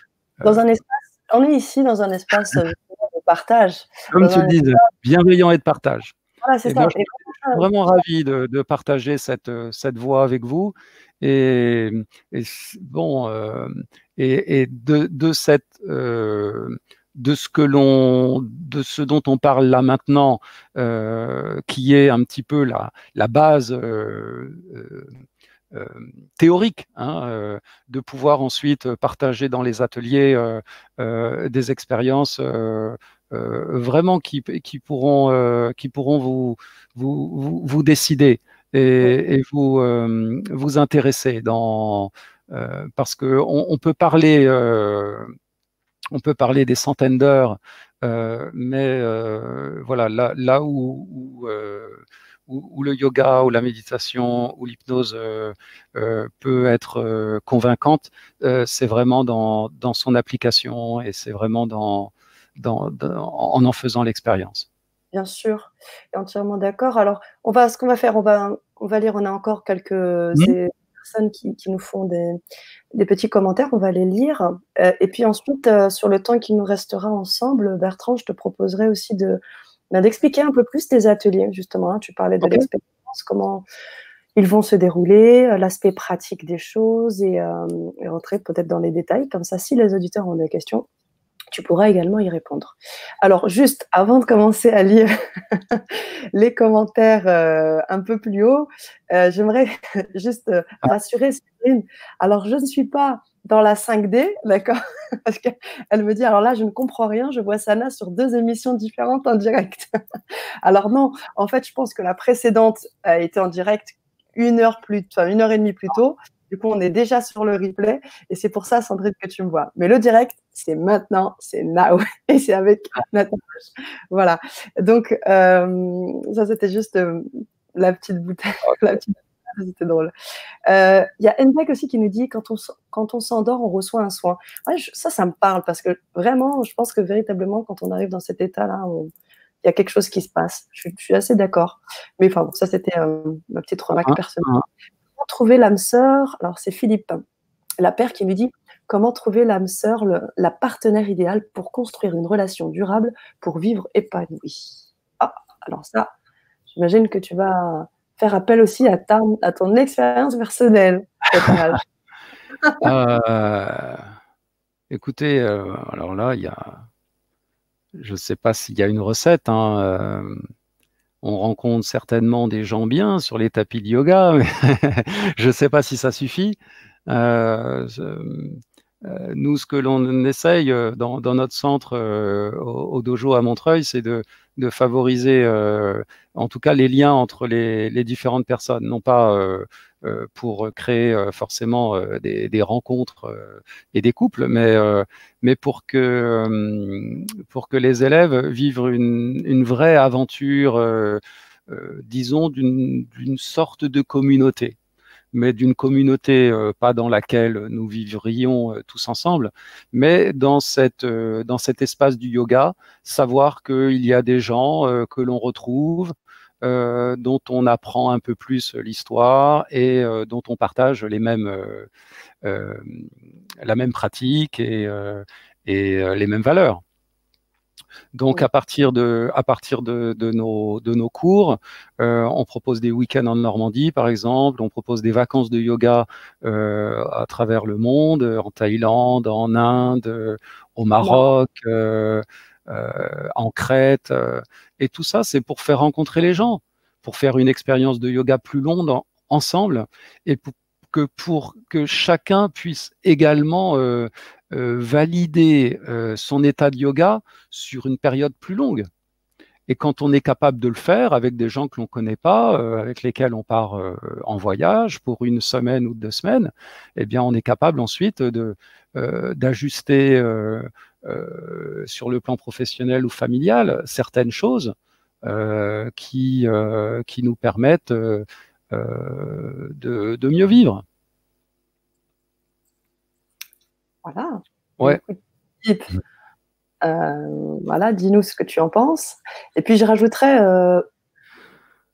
dans un espace. On est ici dans un espace partage. Comme tu dis, bienveillant et de partage. Voilà, c'est ça. je, suis vraiment ravi de, partager cette, cette voix avec vous. Et, bon, euh, et, de, de, cette, euh, de ce que l'on, de ce dont on parle là maintenant, euh, qui est un petit peu la, la base euh, théorique, hein, euh, de pouvoir ensuite partager dans les ateliers euh, des expériences vraiment qui, qui, pourront, qui pourront vous, vous, vous, décider et, et vous, vous intéresser dans, parce qu'on on peut parler on peut parler des centaines d'heures, mais voilà, là, là où, où, où, le yoga ou la méditation ou l'hypnose euh, euh, peut être euh, convaincante, c'est vraiment dans, dans, son application et c'est vraiment dans, dans, en en faisant l'expérience. Bien sûr, entièrement d'accord. Alors, on va, ce qu'on va faire, on va, on va lire, on a encore quelques mmh. personnes qui, qui, nous font des, des, petits commentaires, on va les lire. et puis ensuite, sur le temps qui nous restera ensemble, Bertrand, je te proposerai aussi de, d'expliquer un peu plus tes ateliers, justement. Hein. Tu parlais de l'expérience, comment ils vont se dérouler, euh, l'aspect pratique des choses euh, et, rentrer peut-être dans les détails. Comme ça, si les auditeurs ont des questions, tu pourras également y répondre. Alors, juste avant de commencer à lire les commentaires euh, un peu plus haut, j'aimerais juste rassurer Céline. Alors, je ne suis pas dans la 5D, d'accord? Parce qu'elle me dit, alors là, je ne comprends rien, je vois Sana sur deux émissions différentes en direct. alors non, en fait, je pense que la précédente a été en direct une heure plus, enfin une heure et demie plus tôt. Du coup, on est déjà sur le replay et c'est pour ça, Sandrine, que tu me vois. Mais le direct, c'est maintenant, c'est now et c'est avec Nathan. Voilà. Donc, euh, ça, c'était juste euh, la petite bouteille, la petite c'était drôle. Euh, il y a Nbeck aussi qui nous dit quand on, quand on s'endort, on reçoit un soin. ça, ça me parle parce que vraiment, je pense que véritablement, quand on arrive dans cet état-là, il y a quelque chose qui se passe. Je, suis assez d'accord. Mais enfin, bon, ça, c'était euh, ma petite remarque ah, personnelle. Trouver l'âme sœur Alors, c'est Philippe, la père, qui nous dit comment trouver l'âme sœur, la partenaire idéale pour construire une relation durable, pour vivre épanoui. Ah, alors ça, j'imagine que tu vas faire appel aussi à, ta, à ton expérience personnelle. euh, écoutez, euh, alors là, il y a, je ne sais pas s'il y a une recette. Hein, euh, on rencontre certainement des gens bien sur les tapis de yoga, mais je ne sais pas si ça suffit. Euh, nous, ce que l'on essaye dans, notre centre au, dojo à Montreuil, c'est de, de favoriser euh, en tout cas les liens entre les, différentes personnes, non pas euh, euh, pour créer forcément des, rencontres et des couples, mais, mais pour, que, pour que les élèves vivent une, une vraie aventure, disons, d'une sorte de communauté mais d'une communauté euh, pas dans laquelle nous vivrions euh, tous ensemble, mais dans, cette, euh, dans cet espace du yoga, savoir qu'il y a des gens que l'on retrouve, dont on apprend un peu plus l'histoire et dont on partage les mêmes, la même pratique et, et les mêmes valeurs. Donc à partir de à partir de, de nos de nos cours, euh, on propose des week-ends en Normandie par exemple, on propose des vacances de yoga euh, à travers le monde, en Thaïlande, en Inde, au Maroc, euh, euh en Crète, euh, et tout ça c'est pour faire rencontrer les gens, pour faire une expérience de yoga plus longue ensemble et pour que pour que chacun puisse également euh, euh, valider euh, son état de yoga sur une période plus longue. Et quand on est capable de le faire avec des gens que l'on ne connaît pas, avec lesquels on part en voyage pour une semaine ou deux semaines, eh bien, on est capable ensuite de d'ajuster sur le plan professionnel ou familial certaines choses qui qui nous permettent euh, de, mieux vivre. Voilà. Ouais. Euh, voilà, dis-nous ce que tu en penses. Et puis je rajouterais, euh,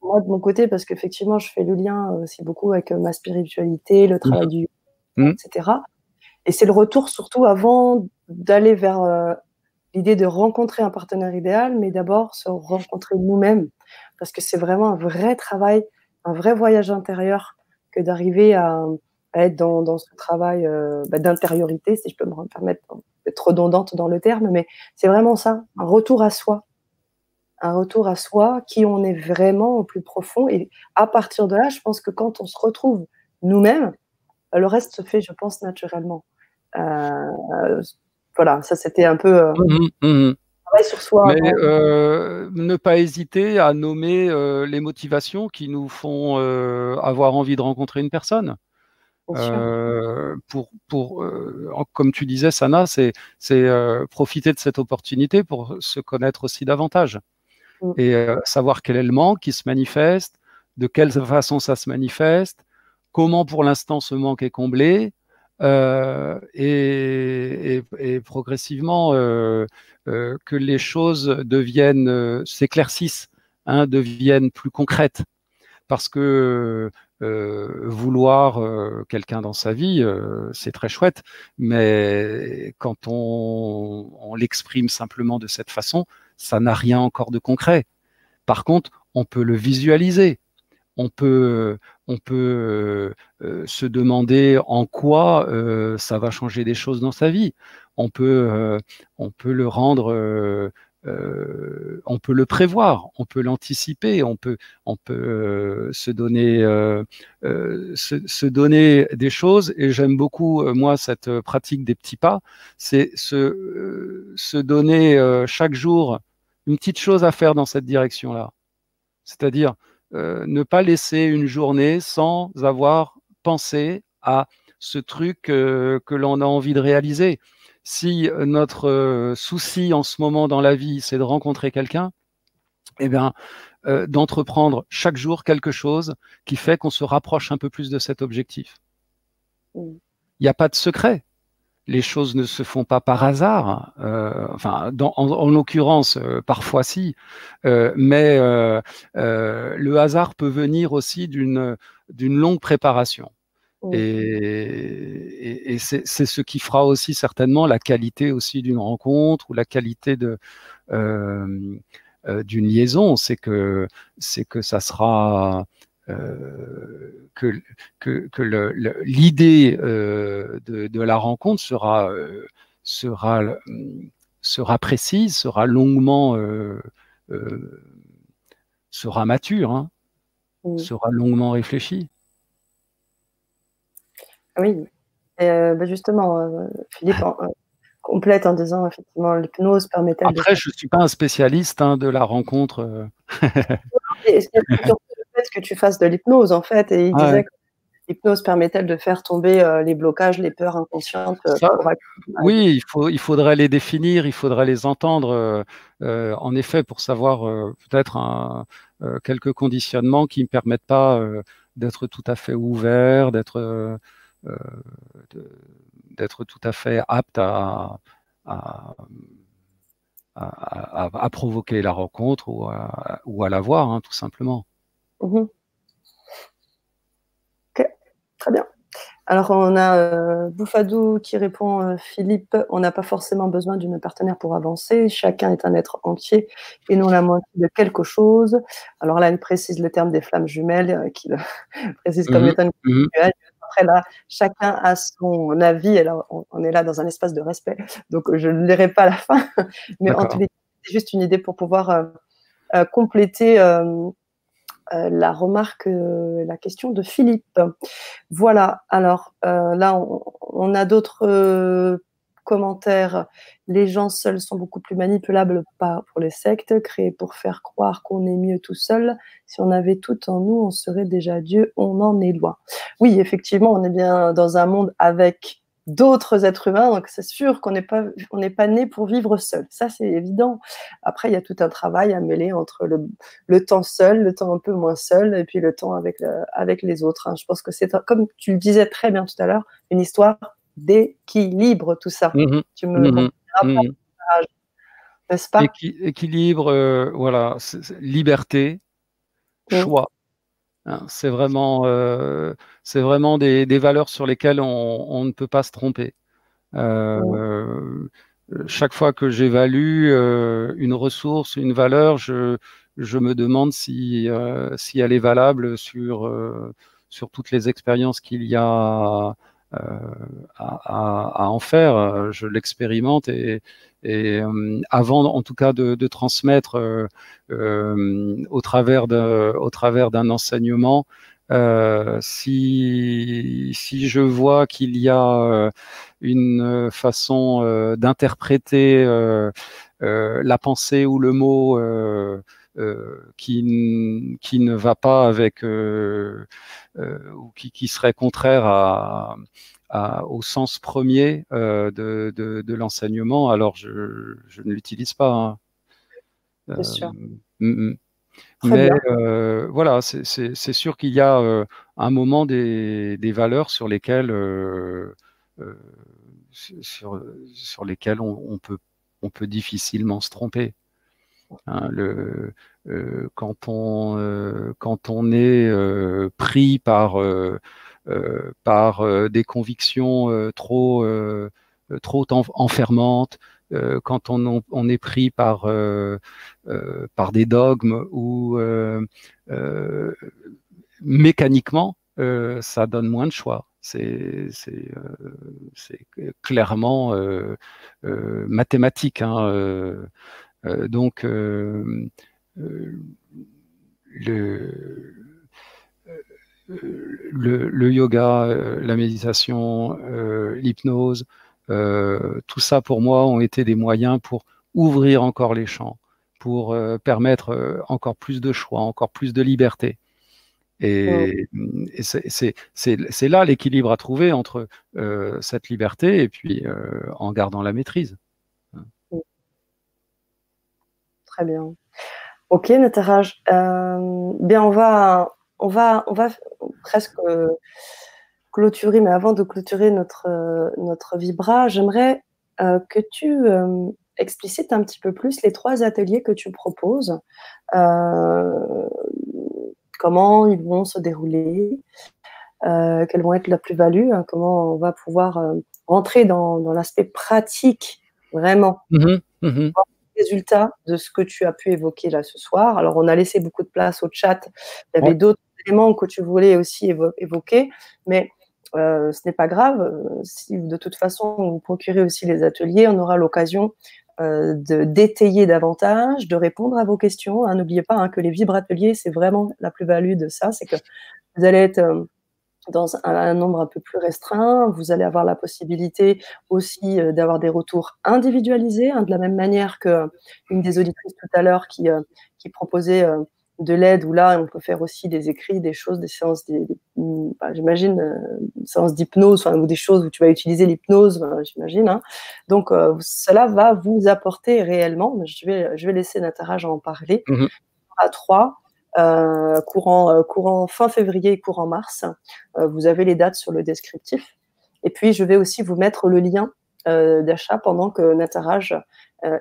moi de mon côté, parce qu'effectivement, je fais le lien aussi beaucoup avec ma spiritualité, le travail mmh. du mmh. etc. Et c'est le retour surtout avant d'aller vers l'idée de rencontrer un partenaire idéal, mais d'abord se rencontrer nous-mêmes, parce que c'est vraiment un vrai travail un vrai voyage intérieur que d'arriver à, être dans, ce travail euh, bah, d'intériorité, si je peux me permettre d'être redondante dans le terme, mais c'est vraiment ça, un retour à soi. Un retour à soi, qui on est vraiment au plus profond. Et à partir de là, je pense que quand on se retrouve nous-mêmes, bah, le reste se fait, je pense, naturellement. Euh, voilà, ça c'était un peu. Euh, mmh mmh sur soi. Mais euh, ne pas hésiter à nommer euh, les motivations qui nous font euh, avoir envie de rencontrer une personne. Pour, pour comme tu disais, Sana, c'est profiter de cette opportunité pour se connaître aussi davantage mm. et savoir quel est le manque qui se manifeste, de quelle façon ça se manifeste, comment pour l'instant ce manque est comblé, euh, et, progressivement euh, euh, que les choses deviennent, s'éclaircissent, hein, deviennent plus concrètes. Parce que vouloir quelqu'un dans sa vie, c'est très chouette, mais quand on, on l'exprime simplement de cette façon, ça n'a rien encore de concret. Par contre, on peut le visualiser, on peut, on peut se demander en quoi ça va changer des choses dans sa vie. On peut, on peut le rendre, on peut le prévoir, on peut l'anticiper, on peut, on peut se donner, des choses. Et j'aime beaucoup moi cette pratique des petits pas. C'est se, donner chaque jour une petite chose à faire dans cette direction-là. C'est-à-dire euh, ne pas laisser une journée sans avoir pensé à ce truc euh, que l'on a envie de réaliser. Si notre euh, souci en ce moment dans la vie, c'est de rencontrer quelqu'un, eh bien, d'entreprendre chaque jour quelque chose qui fait qu'on se rapproche un peu plus de cet objectif. Mmh. Il n'y a pas de secret les choses ne se font pas par hasard. Euh, enfin, en, l'occurrence, euh, parfois si, euh, mais le hasard peut venir aussi d'une d'une longue préparation. Et, et, c'est ce qui fera aussi certainement la qualité aussi d'une rencontre ou la qualité de d'une liaison. C'est que c'est que ça sera euh, que, que, que l'idée euh, de, de, la rencontre sera, euh, sera, sera précise, sera longuement, sera mature, hein, sera longuement réfléchie. Oui, bah, justement, Philippe complète en disant effectivement l'hypnose permet-elle. Après, je ne suis pas un spécialiste hein, de la rencontre. que tu fasses de l'hypnose, en fait. Et il disait que l'hypnose permet-elle de faire tomber euh, les blocages, les peurs inconscientes euh, Oui, il, faut, il faudrait les définir, il faudrait les entendre, euh, en effet, pour savoir peut-être quelques conditionnements qui ne permettent pas d'être tout à fait ouvert, d'être d'être tout à fait apte à, à, à, provoquer la rencontre ou à, ou à la voir, hein, tout simplement. Mhm. Ok, très bien. Alors, on a euh, Boufadou qui répond euh, Philippe, on n'a pas forcément besoin d'une partenaire pour avancer. Chacun est un être entier et non la moitié de quelque chose. Alors là, elle précise le terme des flammes jumelles, euh, qui précise comme mhm. étant une mhm. Après, là, chacun a son avis. Et là, on, est là dans un espace de respect. Donc, je ne lirai pas la fin. Mais en tout cas, c'est juste une idée pour pouvoir compléter euh, la remarque, euh, la question de Philippe. Voilà, alors euh, là, on, a d'autres commentaires. Les gens seuls sont beaucoup plus manipulables pour les sectes, créés pour faire croire qu'on est mieux tout seul. Si on avait tout en nous, on serait déjà Dieu, on en est loin. Oui, effectivement, on est bien dans un monde avec d'autres êtres humains. Donc, c'est sûr qu'on n'est pas, on pas né pour vivre seul. Ça, c'est évident. Après, il y a tout un travail à mêler entre le, temps seul, le temps un peu moins seul, et puis le temps avec, avec les autres. Hein. Je pense que c'est, comme tu le disais très bien tout à l'heure, une histoire d'équilibre, tout ça. Mmh tu me mmh mmh n'est-ce pas? Équilibre, euh, voilà, liberté, choix. Hein, c'est vraiment, euh, c'est vraiment des, valeurs sur lesquelles on, ne peut pas se tromper. Euh, chaque fois que j'évalue une ressource, une valeur, je, me demande si, si elle est valable sur, sur toutes les expériences qu'il y a à, en faire. Je l'expérimente et, et euh, avant, en tout cas, de, transmettre euh, euh, au travers d'un enseignement, si, si je vois qu'il y a une façon d'interpréter la pensée ou le mot qui, qui ne va pas avec ou qui, qui serait contraire à, au sens premier euh, de, de, l'enseignement, alors je, je ne l'utilise pas. Hein. Euh, sûr. Mm, mm. Mais euh, voilà, c'est sûr qu'il y a un moment des, des, valeurs sur lesquelles, sur, sur, lesquelles on, peut, on peut difficilement se tromper. Quand, on, est pris par euh, euh, des convictions euh, trop, trop enfermantes, quand on, est pris par, par des dogmes ou mécaniquement, ça donne moins de choix. C'est clairement mathématique. Hein, donc, le, le, yoga, euh, la méditation, euh, l'hypnose, euh, tout ça pour moi ont été des moyens pour ouvrir encore les champs, pour permettre encore plus de choix, encore plus de liberté. Et, c'est là l'équilibre à trouver entre cette liberté et puis en gardant la maîtrise. Très bien. Ok, Nataraj. bien, on va, on va, on va presque euh, clôturer, mais avant de clôturer notre, euh, notre Vibra, j'aimerais euh, que tu explicites un petit peu plus les trois ateliers que tu proposes, comment ils vont se dérouler, quelles vont être la plus-value, hein, comment on va pouvoir rentrer dans, l'aspect pratique vraiment. Mmh mmh résultats de ce que tu as pu évoquer là ce soir. Alors, on a laissé beaucoup de place au chat. Il y avait d'autres que tu voulais aussi évoquer, mais euh, ce n'est pas grave. Si de toute façon vous procurez aussi les ateliers, on aura l'occasion euh, d'étayer davantage, de répondre à vos questions. Hein, n'oubliez pas hein, que les vibrateliers, c'est vraiment la plus-value de ça, c'est que vous allez être euh, dans un, nombre un peu plus restreint. Vous allez avoir la possibilité aussi d'avoir des retours individualisés, hein, de la même manière que une des auditrices tout à l'heure qui, qui proposait de l'aide où là on peut faire aussi des écrits, des choses, des séances, des, bah, j'imagine, euh, séances d'hypnose, ou des choses où tu vas utiliser l'hypnose, bah, j'imagine. Hein. Donc euh, cela va vous apporter réellement. Je vais, je vais laisser Nataraj en parler. Mmh à trois. Euh, courant, courant fin février et courant mars. vous avez les dates sur le descriptif. Et puis, je vais aussi vous mettre le lien d'achat pendant que Nataraj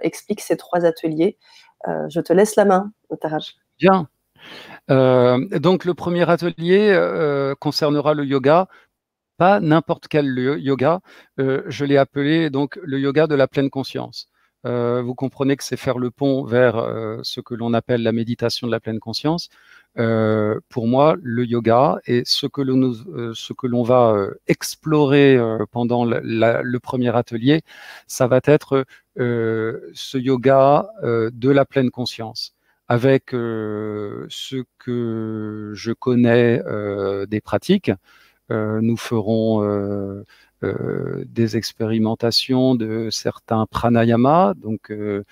explique ces trois ateliers. je te laisse la main, Nataraj. Bien. Euh, donc le premier atelier euh, concernera le yoga pas n'importe quel yoga. je l'ai appelé donc le yoga de la pleine conscience. Euh, vous comprenez que c'est faire le pont vers euh, ce que l'on appelle la méditation de la pleine conscience. Euh, pour moi, le yoga et ce que l'on, ce que l'on va explorer pendant le premier atelier, ça va être ce yoga de la pleine conscience avec ce que je connais des pratiques. nous ferons des expérimentations de certains pranayamas, donc euh,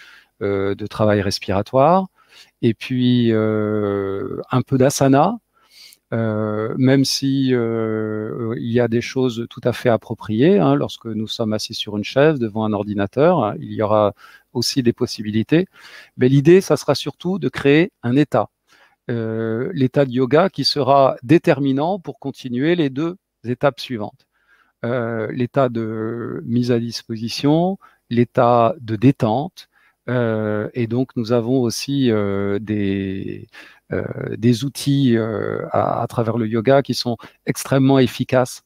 euh, de travail respiratoire, et puis un peu d'asana, même si il y a des choses tout à fait appropriées. Hein, lorsque nous sommes assis sur une chaise devant un ordinateur, il y aura aussi des possibilités. Mais l'idée, ça sera surtout de créer un état, l'état de yoga qui sera déterminant pour continuer les deux étapes suivantes. Euh, l'état de mise à disposition, l'état de détente. Euh, et donc, nous avons aussi euh, des, des outils à, travers le yoga qui sont extrêmement efficaces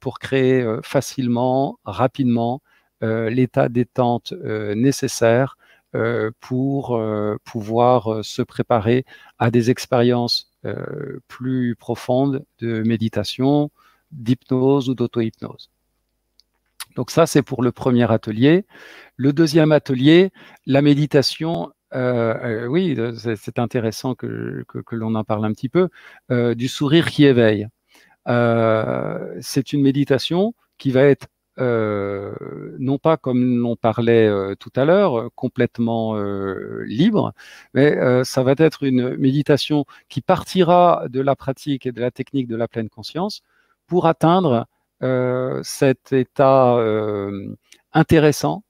pour créer facilement, rapidement, l'état détente nécessaire pour pouvoir se préparer à des expériences plus profondes de méditation, d'hypnose ou d'auto-hypnose. Donc ça, c'est pour le premier atelier. Le deuxième atelier, la méditation, euh, euh, oui, c'est intéressant que, l'on en parle un petit peu, euh, du sourire qui éveille. c'est une méditation qui va être non pas comme l'on parlait tout à l'heure, complètement libre, mais ça va être une méditation qui partira de la pratique et de la technique de la pleine conscience pour atteindre euh, cet état euh, intéressant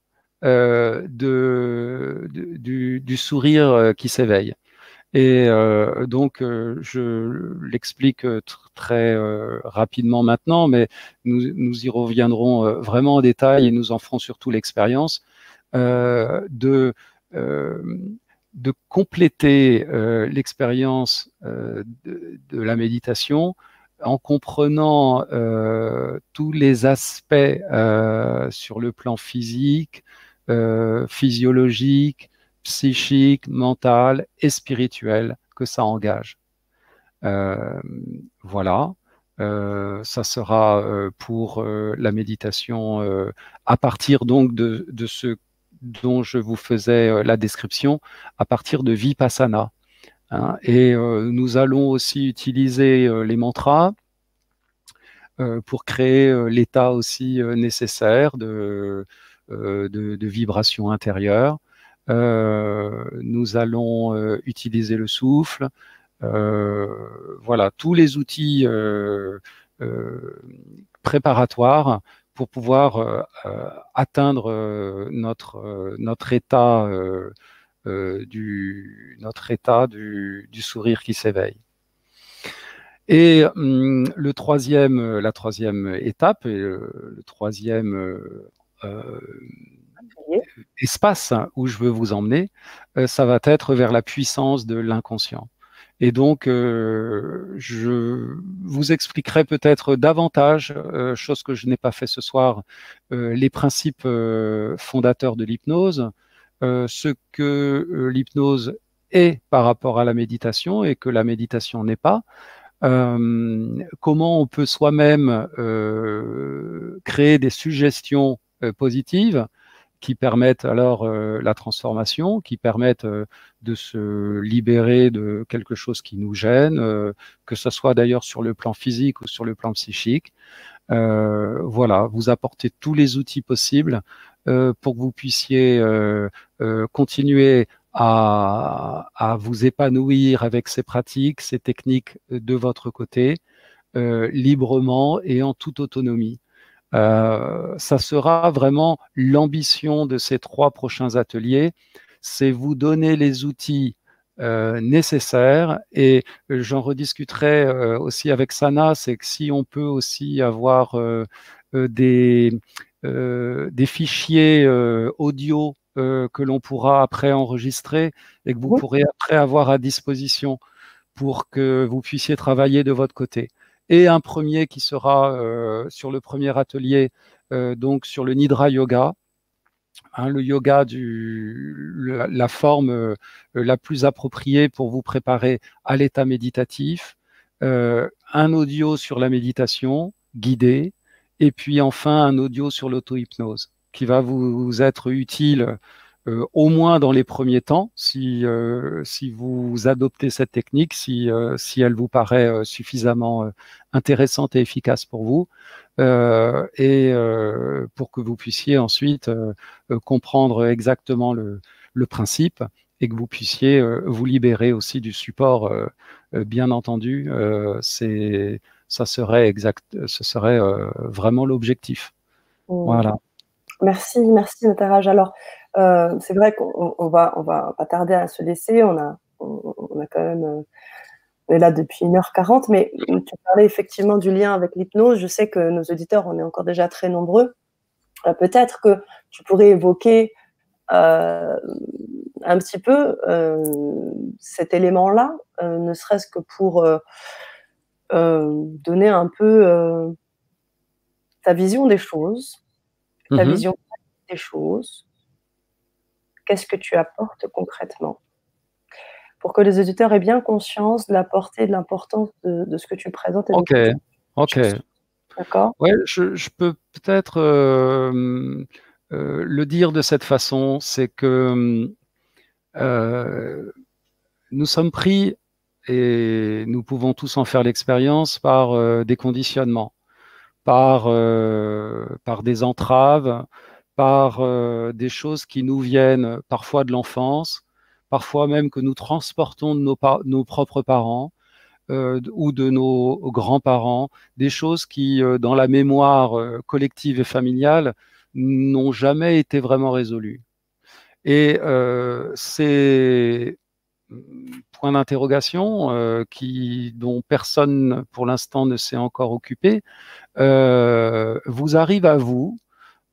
euh, du, sourire qui s'éveille. Et donc, je l'explique très rapidement maintenant, mais nous, y reviendrons vraiment en détail et nous en ferons surtout l'expérience de, compléter l'expérience de, la méditation en comprenant euh, tous les aspects euh, sur le plan physique, euh, physiologique, psychique, mental et spirituel que ça engage. voilà. ça sera pour la méditation à partir donc de, de, ce dont je vous faisais la description, à partir de Vipassana. Hein, et euh, nous allons aussi utiliser euh, les mantras euh, pour créer l'état aussi nécessaire de, de, vibration intérieure. nous allons utiliser le souffle. voilà, tous les outils préparatoires pour pouvoir atteindre notre, notre état euh, du, notre état du, sourire qui s'éveille. Et hum, le troisième, euh, la troisième étape, et le, troisième euh, espace où je veux vous emmener, ça va être vers la puissance de l'inconscient. Et donc, je vous expliquerai peut-être davantage, chose que je n'ai pas fait ce soir, les principes fondateurs de l'hypnose, euh, ce que euh, l'hypnose est par rapport à la méditation et que la méditation n'est pas. Euh, comment on peut soi-même créer des suggestions positives qui permettent alors la transformation, qui permettent de se libérer de quelque chose qui nous gêne, que ce soit d'ailleurs sur le plan physique ou sur le plan psychique. voilà, vous apportez tous les outils possibles euh, pour que vous puissiez euh, euh, continuer à, vous épanouir avec ces pratiques, ces techniques de votre côté, librement et en toute autonomie. ça sera vraiment l'ambition de ces trois prochains ateliers, c'est vous donner les outils nécessaires et j'en rediscuterai aussi avec Sana, c'est que si on peut aussi avoir des, euh, des fichiers euh, audio euh, que l'on pourra après enregistrer et que vous pourrez après avoir à disposition pour que vous puissiez travailler de votre côté. et un premier qui sera sur le premier atelier, donc sur le Nidra Yoga. Hein, le yoga, du, la, forme la plus appropriée pour vous préparer à l'état méditatif, un audio sur la méditation guidée, et puis enfin un audio sur l'auto-hypnose qui va vous être utile euh, au moins dans les premiers temps, si, euh, si vous adoptez cette technique, si, euh, si elle vous paraît suffisamment intéressante et efficace pour vous, et pour que vous puissiez ensuite comprendre exactement le, le, principe et que vous puissiez vous libérer aussi du support, bien entendu, c'est ça serait exact, ce serait vraiment l'objectif. Mmh. Voilà. Merci, merci Nataraj. Alors, euh, c'est vrai qu'on va, pas tarder à se laisser. On a, on, a quand même, euh, on est là depuis 1h40, mais tu parlais effectivement du lien avec l'hypnose. Je sais que nos auditeurs, on est encore déjà très nombreux. Euh, peut-être que tu pourrais évoquer un petit peu cet élément-là, ne serait-ce que pour donner un peu ta vision des choses, ta mmh vision des choses, qu'est-ce que tu apportes concrètement? Pour que les auditeurs aient bien conscience de la portée et de l'importance de, ce que tu présentes. ok, ok. D'accord? Ouais, je, peux peut-être euh, euh, le dire de cette façon, c'est que euh, nous sommes pris, et nous pouvons tous en faire l'expérience, par des conditionnements, par, par des entraves, par euh, des choses qui nous viennent parfois de l'enfance, parfois même que nous transportons de nos, propres parents euh, ou de nos grands-parents, des choses qui, euh, dans la mémoire collective et familiale, n'ont jamais été vraiment résolues. Et ces points d'interrogation qui dont personne pour l'instant ne s'est encore occupé vous arrivent à vous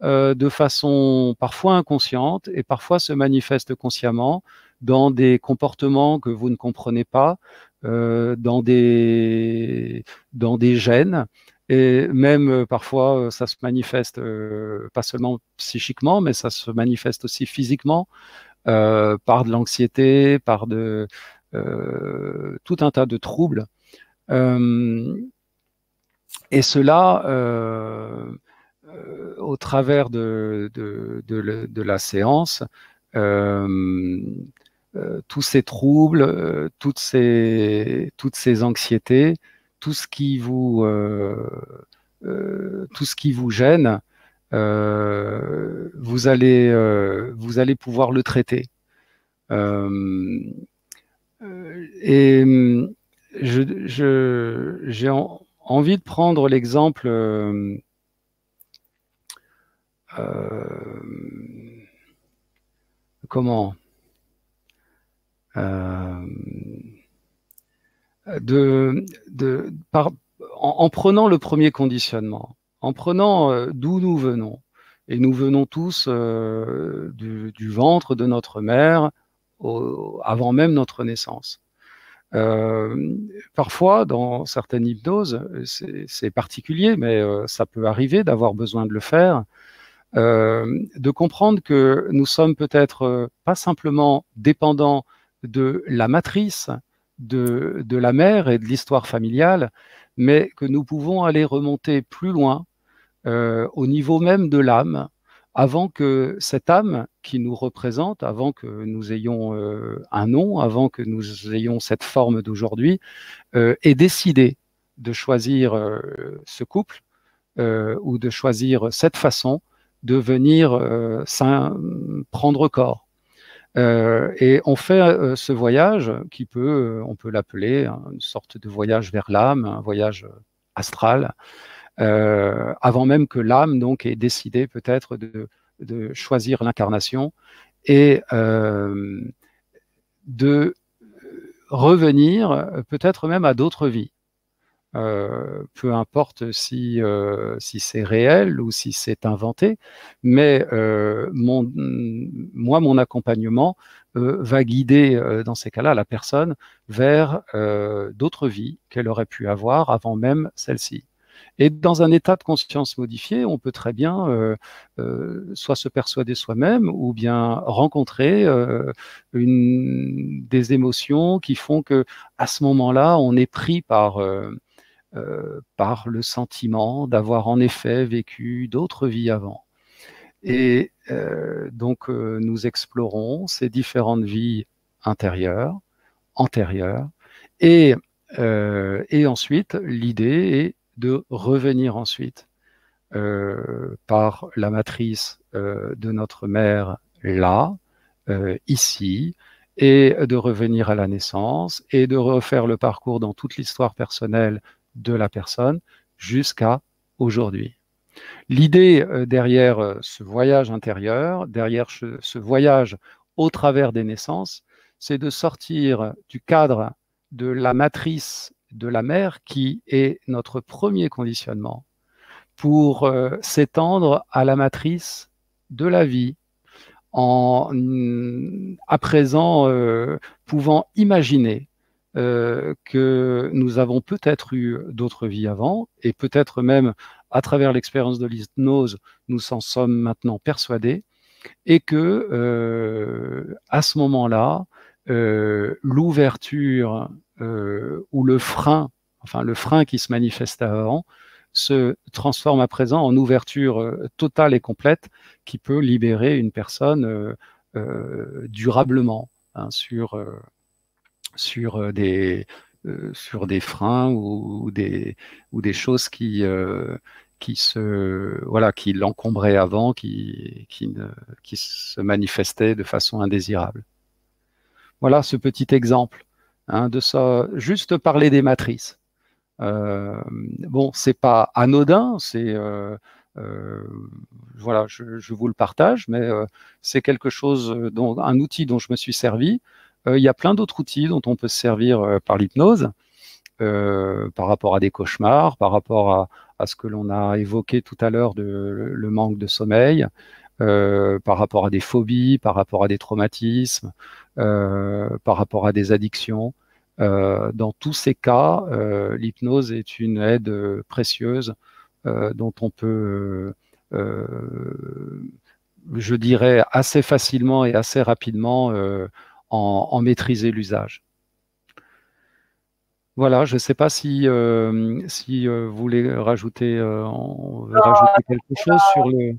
euh, de façon parfois inconsciente et parfois se manifeste consciemment dans des comportements que vous ne comprenez pas, euh, dans, des, dans des gènes. Et même euh, parfois, ça se manifeste pas seulement psychiquement, mais ça se manifeste aussi physiquement par de l'anxiété, par de, tout un tas de troubles. et cela euh, au travers de, la séance, euh, euh, tous ces troubles, toutes, ces, toutes ces anxiétés, tout ce qui vous, tout ce qui vous gêne, vous, allez, vous allez pouvoir le traiter. et j'ai envie de prendre l'exemple euh, comment euh, de, de, par, en, prenant le premier conditionnement, en prenant euh, d'où nous venons, et nous venons tous du, du, ventre de notre mère avant même notre naissance. Euh, parfois, dans certaines hypnoses, c'est particulier, mais ça peut arriver d'avoir besoin de le faire. Euh, de comprendre que nous sommes peut-être euh, pas simplement dépendants de la matrice de la mère et de l'histoire familiale, mais que nous pouvons aller remonter plus loin euh, au niveau même de l'âme, avant que cette âme qui nous représente, avant que nous ayons euh, un nom, avant que nous ayons cette forme d'aujourd'hui, euh, ait décidé de choisir ce couple ou de choisir cette façon de venir prendre corps. Et on fait ce voyage qui peut, on peut l'appeler une sorte de voyage vers l'âme, un voyage astral, avant même que l'âme donc ait décidé peut-être de, choisir l'incarnation et de revenir peut-être même à d'autres vies. euh, peu importe si, euh, c'est réel ou si c'est inventé, mais euh, moi, mon accompagnement va guider dans ces cas-là la personne vers d'autres vies qu'elle aurait pu avoir avant même celle-ci. Et dans un état de conscience modifié, on peut très bien euh, euh, soit se persuader soi-même ou bien rencontrer euh, des émotions qui font que à ce moment-là, on est pris par le sentiment d'avoir en effet vécu d'autres vies avant. Et donc, nous explorons ces différentes vies intérieures, antérieures, et ensuite, l'idée est de revenir ensuite par la matrice de notre mère là, ici, et de revenir à la naissance et de refaire le parcours dans toute l'histoire personnelle de la personne jusqu'à aujourd'hui. L'idée euh, derrière euh, ce voyage intérieur, derrière ce, voyage au travers des naissances, c'est de sortir du cadre de la matrice de la mère qui est notre premier conditionnement pour euh, s'étendre à la matrice de la vie en à présent pouvant imaginer euh, que nous avons peut-être eu d'autres vies avant, et peut-être même à travers l'expérience de l'hypnose, nous en sommes maintenant persuadés, et que euh, à ce moment-là, euh, l'ouverture ou le frein, enfin le frein qui se manifestait avant, se transforme à présent en ouverture totale et complète qui peut libérer une personne durablement hein, sur sur euh, des, euh, sur des freins ou, des, ou des choses qui, euh, qui se voilà qui l'encombraient avant, qui, qui, qui se manifestaient de façon indésirable. Voilà ce petit exemple hein, de ça. Juste parler des matrices. Euh, bon, c'est pas anodin, c'est voilà, je, vous le partage, mais c'est quelque chose un outil dont je me suis servi euh, il y a plein d'autres outils dont on peut se servir euh, par l'hypnose, euh, par rapport à des cauchemars, par rapport à, ce que l'on a évoqué tout à l'heure le manque de sommeil, par rapport à des phobies, par rapport à des traumatismes, par rapport à des addictions. dans tous ces cas, l'hypnose est une aide précieuse dont on peut, je dirais, assez facilement et assez rapidement en, maîtriser l'usage. Voilà, je ne sais pas si, euh, si euh, vous voulez rajouter, euh, rajouter quelque chose sur le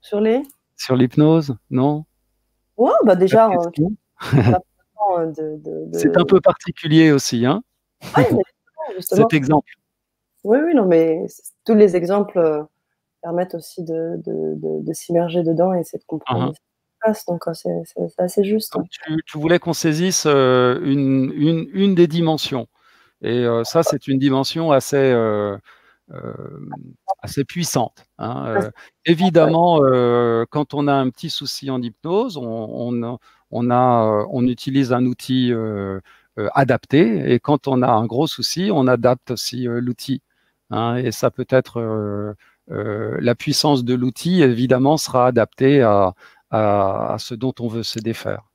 sur les sur l'hypnose, non? Ouais, bah déjà. C'est un peu particulier aussi, hein Cet exemple. Oui, oui, non, mais tous les exemples permettent aussi de, de s'immerger dedans et essayer de comprendre. Uh-huh donc euh, c'est assez juste. Tu, voulais qu'on saisisse euh, une, une, des dimensions. Et euh, ça, c'est une dimension assez, assez puissante. Hein, évidemment, quand on a un petit souci en hypnose, on, on, a, on utilise un outil adapté. Et quand on a un gros souci, on adapte aussi l'outil. Hein, et ça peut être la puissance de l'outil, évidemment, sera adaptée à, à, ce dont on veut se défaire.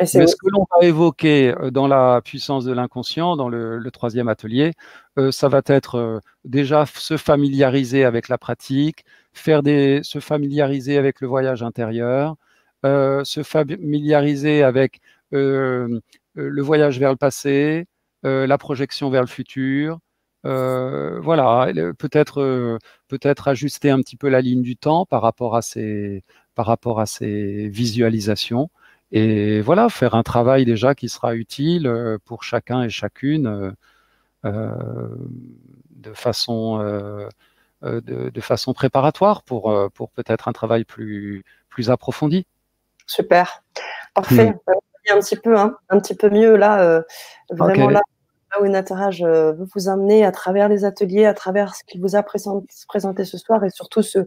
Mais ce que l'on va évoquer euh, dans la puissance de l'inconscient, dans le, troisième atelier, euh, ça va être euh, déjà se familiariser avec la pratique, faire des, se familiariser avec le voyage intérieur, se familiariser avec le voyage vers le passé, la projection vers le futur. voilà, peut-être peut-être ajuster un petit peu la ligne du temps par rapport à ces, par rapport à ces visualisations. Et voilà, faire un travail déjà qui sera utile euh, pour chacun et chacune euh, euh, de, façon, de, façon préparatoire pour, pour peut-être un travail plus, plus approfondi. Super, parfait. Hmm. Un petit peu, hein, un petit peu mieux là, vraiment là, où Nataraj veut vous amener à travers les ateliers, à travers ce qu'il vous a présenté ce soir et surtout ce,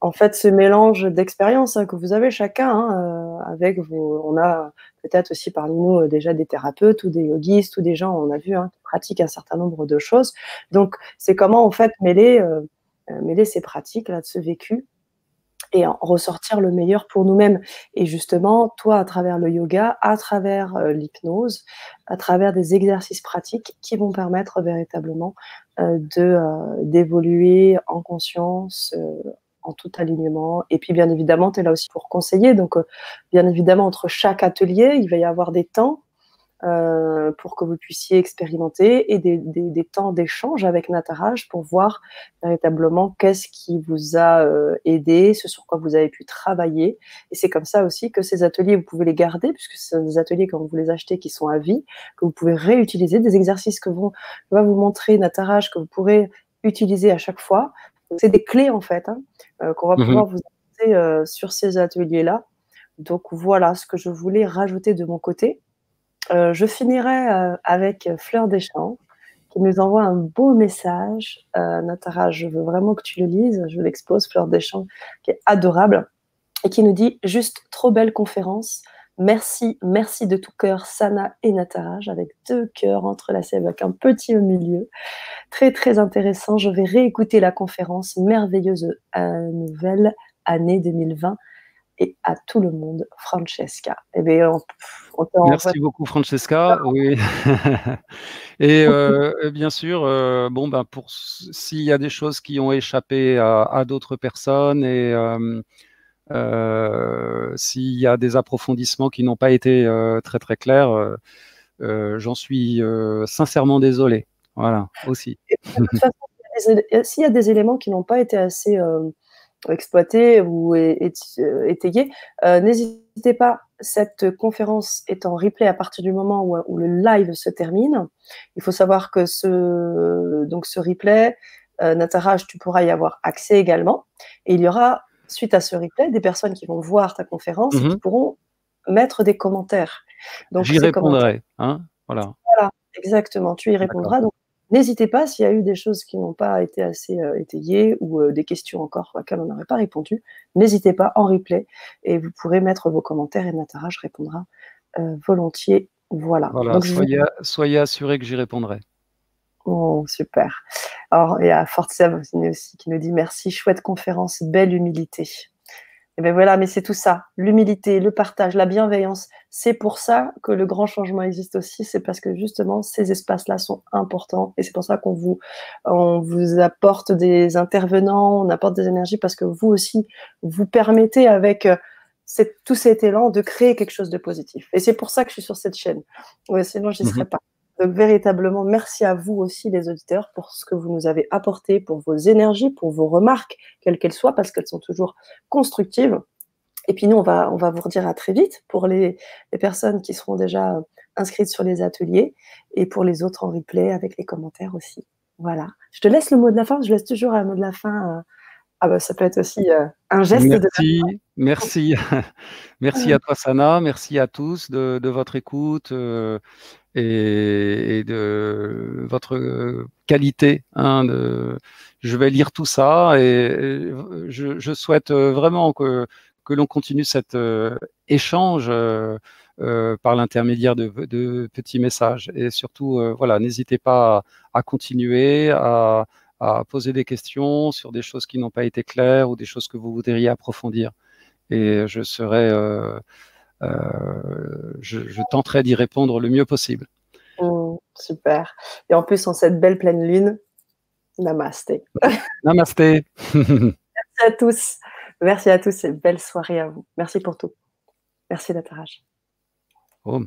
en fait, ce mélange d'expériences hein, que vous avez chacun, hein, avec vos, on a peut-être aussi parmi nous déjà des thérapeutes ou des yogistes ou des gens, on a vu, qui pratiquent un certain nombre de choses. Donc, c'est comment en fait mêler, mêler ces pratiques là, de ce vécu et en ressortir le meilleur pour nous-mêmes. Et justement, toi, à travers le yoga, à travers euh, l'hypnose, à travers des exercices pratiques qui vont permettre véritablement euh, de euh, d'évoluer en conscience, en tout alignement. Et puis, bien évidemment, tu es là aussi pour conseiller. Donc, bien évidemment, entre chaque atelier, il va y avoir des temps euh, pour que vous puissiez expérimenter et des, des, des temps d'échange avec Nataraj pour voir véritablement qu'est-ce qui vous a euh, aidé, ce sur quoi vous avez pu travailler. Et c'est comme ça aussi que ces ateliers, vous pouvez les garder, puisque ce sont des ateliers quand vous les achetez qui sont à vie, que vous pouvez réutiliser, des exercices que, vous, va vous montrer Nataraj, que vous pourrez utiliser à chaque fois. C'est des clés en fait hein, euh, qu'on va mhm. pouvoir vous apporter sur ces ateliers-là. Donc voilà ce que je voulais rajouter de mon côté. Euh, je finirai euh, avec Fleur des Champs, qui nous envoie un beau message. Euh, Natara, je veux vraiment que tu le lises. Je l'expose, Fleur des Champs, qui est adorable, et qui nous dit juste trop belle conférence. Merci, merci de tout cœur, Sana et Nataraj, avec deux cœurs entrelacés avec un petit au milieu. Très, très intéressant. Je vais réécouter la conférence. Merveilleuse nouvelle année 2020 et à tout le monde, Francesca. Eh bien, Merci beaucoup, Francesca. Oui. et euh, bien sûr, euh, bon, ben, pour s'il y a des choses qui ont échappé à, d'autres personnes et euh, s'il y a des approfondissements qui n'ont pas été très très clairs, j'en suis sincèrement désolé. Voilà, aussi. S'il y a des éléments qui n'ont pas été assez exploité ou euh, étayé, euh, n'hésitez pas, cette conférence est en replay à partir du moment où, le live se termine. Il faut savoir que ce, donc ce replay, euh, Nataraj, tu pourras y avoir accès également. Et il y aura, suite à ce replay, des personnes qui vont voir ta conférence et qui mhm. pourront mettre des commentaires. J'y répondrai. Hein voilà. voilà. exactement. Tu y répondras. Donc, N'hésitez pas s'il y a eu des choses qui n'ont pas été assez euh, étayées ou euh, des questions encore auxquelles on n'aurait pas répondu. N'hésitez pas en replay et vous pourrez mettre vos commentaires et Natara, je répondrai euh, volontiers. Voilà. Donc, soyez, soyez assurés que j'y répondrai. Oh, super. Alors, il y a Forza aussi qui nous dit merci, chouette conférence, belle humilité. Et ben voilà, mais c'est tout ça, l'humilité, le partage, la bienveillance. C'est pour ça que le grand changement existe aussi. C'est parce que justement ces espaces-là sont importants et c'est pour ça qu'on vous, on vous apporte des intervenants, on apporte des énergies parce que vous aussi vous permettez avec euh, tout cet élan de créer quelque chose de positif. Et c'est pour ça que je suis sur cette chaîne. Ouais, sinon, j'y serais mhm. pas. Donc véritablement, merci à vous aussi les auditeurs pour ce que vous nous avez apporté, pour vos énergies, pour vos remarques, quelles qu'elles soient, parce qu'elles sont toujours constructives. Et puis nous, on va, on va vous redire à très vite pour les, personnes qui seront déjà inscrites sur les ateliers et pour les autres en replay avec les commentaires aussi. Voilà. Je te laisse le mot de la fin. Je laisse toujours un mot de la fin. Euh, ah bah, ça peut être aussi euh, un geste merci, de Merci, merci à toi Sana, merci à tous de, votre écoute. Euh, et, de votre qualité. Hein, je vais lire tout ça et je, souhaite vraiment que, l'on continue cet euh, échange euh, euh, par l'intermédiaire de, de, petits messages. Et surtout, voilà, n'hésitez pas à, continuer, à, à, poser des questions sur des choses qui n'ont pas été claires ou des choses que vous voudriez approfondir. Et je serai euh, je, tenterai d'y répondre le mieux possible. Mmh, super. Et en plus, en cette belle pleine lune, namasté. Namasté. Merci à tous. Merci à tous et belle soirée à vous. Merci pour tout. Merci d'être Oh.